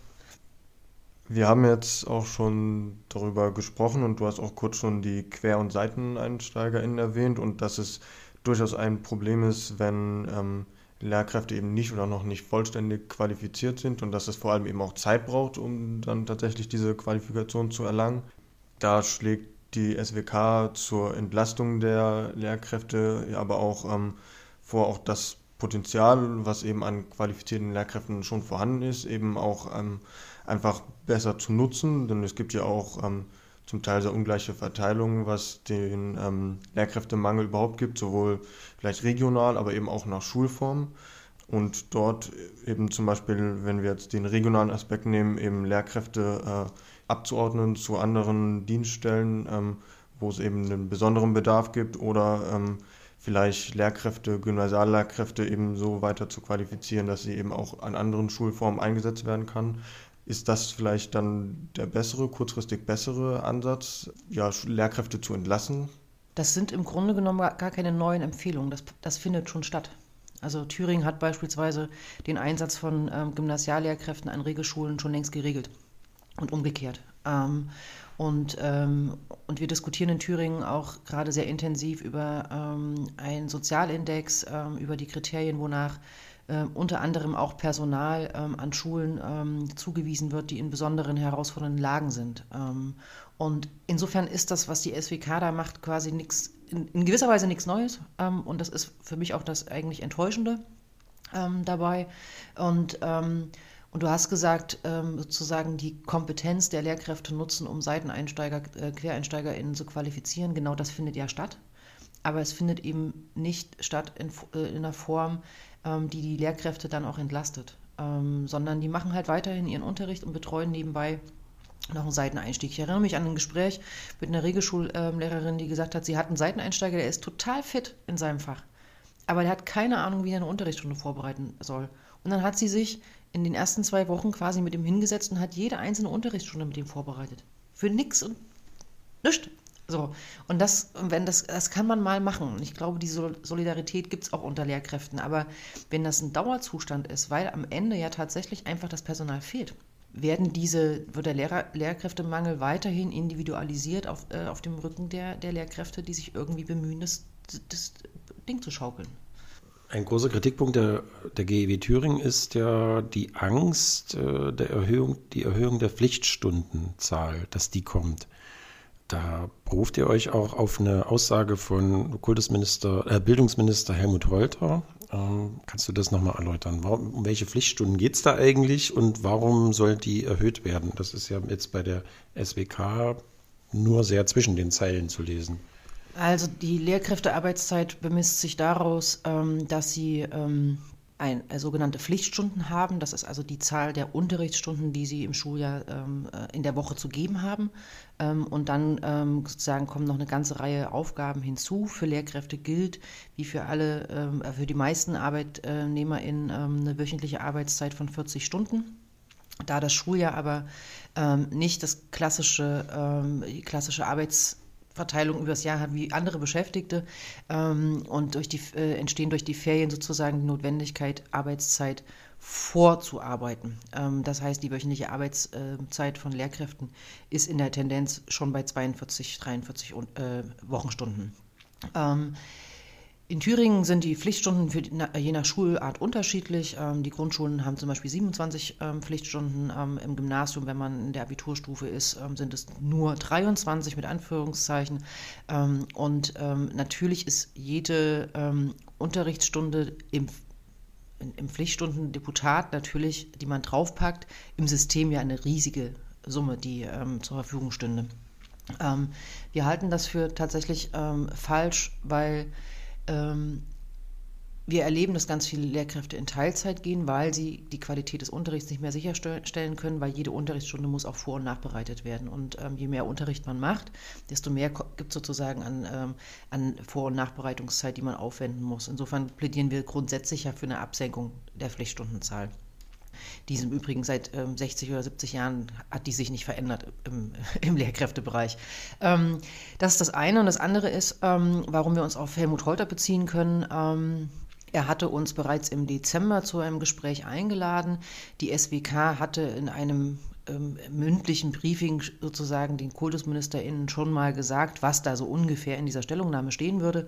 Wir haben jetzt auch schon darüber gesprochen und du hast auch kurz schon die Quer- und SeiteneinsteigerInnen erwähnt und dass es durchaus ein Problem ist, wenn ähm, Lehrkräfte eben nicht oder noch nicht vollständig qualifiziert sind und dass es vor allem eben auch Zeit braucht, um dann tatsächlich diese Qualifikation zu erlangen. Da schlägt die SWK zur Entlastung der Lehrkräfte aber auch ähm, vor, auch das Potenzial, was eben an qualifizierten Lehrkräften schon vorhanden ist, eben auch ähm, einfach besser zu nutzen. Denn es gibt ja auch ähm, zum Teil sehr ungleiche Verteilung, was den ähm, Lehrkräftemangel überhaupt gibt, sowohl vielleicht regional, aber eben auch nach Schulform. Und dort eben zum Beispiel, wenn wir jetzt den regionalen Aspekt nehmen, eben Lehrkräfte äh, abzuordnen zu anderen Dienststellen, ähm, wo es eben einen besonderen Bedarf gibt oder ähm, vielleicht Lehrkräfte, Gymnasiallehrkräfte eben so weiter zu qualifizieren, dass sie eben auch an anderen Schulformen eingesetzt werden kann. Ist das vielleicht dann der bessere, kurzfristig bessere Ansatz, ja, Lehrkräfte zu entlassen?
Das sind im Grunde genommen gar keine neuen Empfehlungen. Das, das findet schon statt. Also Thüringen hat beispielsweise den Einsatz von ähm, Gymnasiallehrkräften an Regelschulen schon längst geregelt und umgekehrt. Ähm, und, ähm, und wir diskutieren in Thüringen auch gerade sehr intensiv über ähm, einen Sozialindex, ähm, über die Kriterien, wonach äh, unter anderem auch Personal ähm, an Schulen ähm, zugewiesen wird, die in besonderen herausfordernden Lagen sind. Ähm, und insofern ist das, was die SWK da macht, quasi nichts, in, in, gewisser Weise nichts Neues. Und das ist für mich auch das eigentlich Enttäuschende dabei. Und und du hast gesagt, sozusagen die Kompetenz der Lehrkräfte nutzen, um Seiteneinsteiger, äh, QuereinsteigerInnen zu qualifizieren. Genau das findet ja statt. Aber es findet eben nicht statt in, äh, in einer Form, ähm, die die Lehrkräfte dann auch entlastet, ähm, sondern die machen halt weiterhin ihren Unterricht und betreuen nebenbei noch einen Seiteneinstieg. Ich erinnere mich an ein Gespräch mit einer Regelschullehrerin, die gesagt hat, sie hat einen Seiteneinsteiger, der ist total fit in seinem Fach, aber der hat keine Ahnung, wie er eine Unterrichtsstunde vorbereiten soll. Und dann hat sie sich in den ersten zwei Wochen quasi mit ihm hingesetzt und hat jede einzelne Unterrichtsstunde mit ihm vorbereitet. Für nichts und nichts. So, und das, wenn das, das kann man mal machen. Ich glaube, die Solidarität gibt es auch unter Lehrkräften. Aber wenn das ein Dauerzustand ist, weil am Ende ja tatsächlich einfach das Personal fehlt, werden diese, wird der Lehrer, Lehrkräftemangel weiterhin individualisiert auf, äh, auf dem Rücken der, der Lehrkräfte, die sich irgendwie bemühen, das, das Ding zu schaukeln.
Ein großer Kritikpunkt der, der GEW Thüringen ist ja die Angst äh, der Erhöhung, die Erhöhung der Pflichtstundenzahl, dass die kommt. Da beruft ihr euch auch auf eine Aussage von Kultusminister, äh, Bildungsminister Helmut Holter. Ähm, kannst du das nochmal erläutern? Warum, um welche Pflichtstunden geht es da eigentlich und warum soll die erhöht werden? Das ist ja jetzt bei der SWK nur sehr zwischen den Zeilen zu lesen.
Also die Lehrkräftearbeitszeit bemisst sich daraus, ähm, dass sie ähm, ein, äh, sogenannte Pflichtstunden haben. Das ist also die Zahl der Unterrichtsstunden, die sie im Schuljahr ähm, äh, in der Woche zu geben haben. Ähm, und dann ähm, sozusagen kommen noch eine ganze Reihe Aufgaben hinzu. Für Lehrkräfte gilt, wie für alle, ähm, äh, für die meisten ArbeitnehmerInnen, ähm, eine wöchentliche Arbeitszeit von 40 Stunden. Da das Schuljahr aber ähm, nicht das klassische, die klassische Arbeitszeit Verteilung übers Jahr hat wie andere Beschäftigte ähm, und durch die, äh, entstehen durch die Ferien sozusagen die Notwendigkeit, Arbeitszeit vorzuarbeiten. Ähm, das heißt, die wöchentliche Arbeitszeit von Lehrkräften ist in der Tendenz schon bei 42, 43 äh, Wochenstunden. Ähm, in Thüringen sind die Pflichtstunden für je nach Schulart unterschiedlich. Ähm, die Grundschulen haben zum Beispiel 27 ähm, Pflichtstunden. Ähm, Im Gymnasium, wenn man in der Abiturstufe ist, ähm, sind es nur 23 mit Anführungszeichen. Ähm, und ähm, natürlich ist jede Unterrichtsstunde im, im Pflichtstundendeputat natürlich, die man draufpackt, im System ja eine riesige Summe, die zur Verfügung stünde. wir halten das für tatsächlich falsch, weil ähm, wir erleben, dass ganz viele Lehrkräfte in Teilzeit gehen, weil sie die Qualität des Unterrichts nicht mehr sicherstellen können, weil jede Unterrichtsstunde muss auch vor- und nachbereitet werden. Und ähm, je mehr Unterricht man macht, desto mehr gibt es sozusagen an, ähm, an Vor- und Nachbereitungszeit, die man aufwenden muss. Insofern plädieren wir grundsätzlich ja für eine Absenkung der Pflichtstundenzahl. Die im Übrigen seit ähm, 60 oder 70 Jahren hat die sich nicht verändert im, im Lehrkräftebereich. Ähm, das ist das eine. Und das andere ist, ähm, warum wir uns auf Helmut Holter beziehen können. Ähm, er hatte uns bereits im Dezember zu einem Gespräch eingeladen. Die SWK hatte in einem ähm, mündlichen Briefing sozusagen den KultusministerInnen schon mal gesagt, was da so ungefähr in dieser Stellungnahme stehen würde.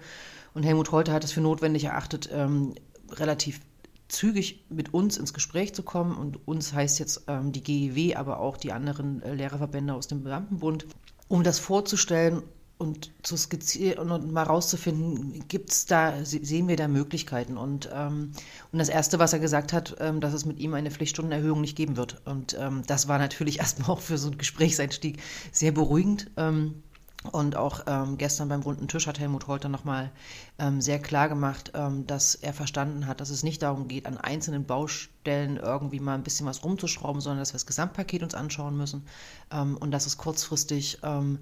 Und Helmut Holter hat es für notwendig erachtet, ähm, relativ zügig mit uns ins Gespräch zu kommen. Und uns heißt jetzt ähm, die GEW, aber auch die anderen äh, Lehrerverbände aus dem Beamtenbund, um das vorzustellen und zu skizzieren und mal rauszufinden, gibt's da, se- sehen wir da Möglichkeiten? Und, ähm, und das Erste, was er gesagt hat, ähm, dass es mit ihm eine Pflichtstundenerhöhung nicht geben wird. Und ähm, das war natürlich erstmal auch für so einen Gesprächseinstieg sehr beruhigend. Ähm, und auch ähm, gestern beim runden Tisch hat Helmut Holter nochmal ähm, sehr klar gemacht, ähm, dass er verstanden hat, dass es nicht darum geht, an einzelnen Baustellen irgendwie mal ein bisschen was rumzuschrauben, sondern dass wir das Gesamtpaket uns anschauen müssen ähm, und dass es kurzfristig ähm,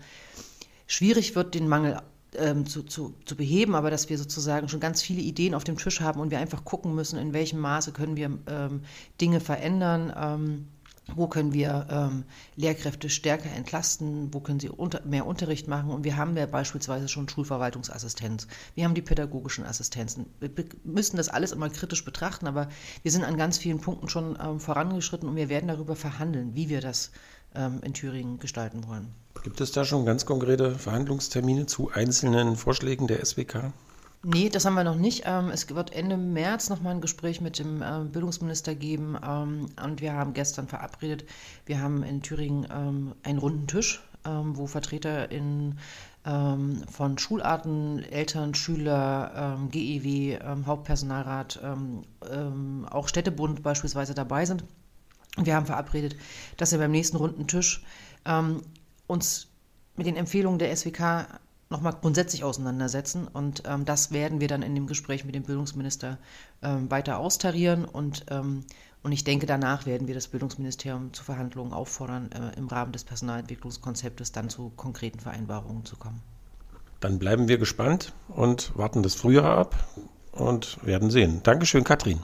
schwierig wird, den Mangel ähm, zu, zu, zu beheben, aber dass wir sozusagen schon ganz viele Ideen auf dem Tisch haben und wir einfach gucken müssen, in welchem Maße können wir Dinge verändern. Wo können wir ähm, Lehrkräfte stärker entlasten? Wo können sie unter, mehr Unterricht machen? Und wir haben ja beispielsweise schon Schulverwaltungsassistenz. Wir haben die pädagogischen Assistenzen. Wir müssen das alles immer kritisch betrachten, aber wir sind an ganz vielen Punkten schon ähm, vorangeschritten und wir werden darüber verhandeln, wie wir das ähm, in Thüringen gestalten wollen.
Gibt es da schon ganz konkrete Verhandlungstermine zu einzelnen Vorschlägen der SWK?
Nee, das haben wir noch nicht. Ähm, es wird Ende März nochmal ein Gespräch mit dem ähm, Bildungsminister geben. Ähm, und wir haben gestern verabredet, wir haben in Thüringen einen runden Tisch, wo Vertreter in, von Schularten, Eltern, Schüler, GEW, Hauptpersonalrat, auch Städtebund beispielsweise dabei sind. Wir haben verabredet, dass wir beim nächsten runden Tisch uns mit den Empfehlungen der SWK nochmal grundsätzlich auseinandersetzen. Und ähm, das werden wir dann in dem Gespräch mit dem Bildungsminister ähm, weiter austarieren. Und, ähm, und ich denke, danach werden wir das Bildungsministerium zu Verhandlungen auffordern, äh, im Rahmen des Personalentwicklungskonzeptes dann zu konkreten Vereinbarungen zu kommen.
Dann bleiben wir gespannt und warten das Frühjahr ab und werden sehen. Dankeschön, Katrin.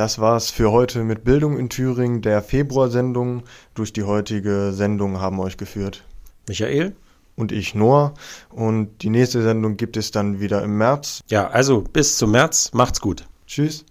Das war's für heute mit Bildung in Thüringen, der Februarsendung. Durch die heutige Sendung haben euch geführt
Michael?
und ich Noah. Und die nächste Sendung gibt es dann wieder im März.
Ja, also bis zum März. Macht's gut.
Tschüss.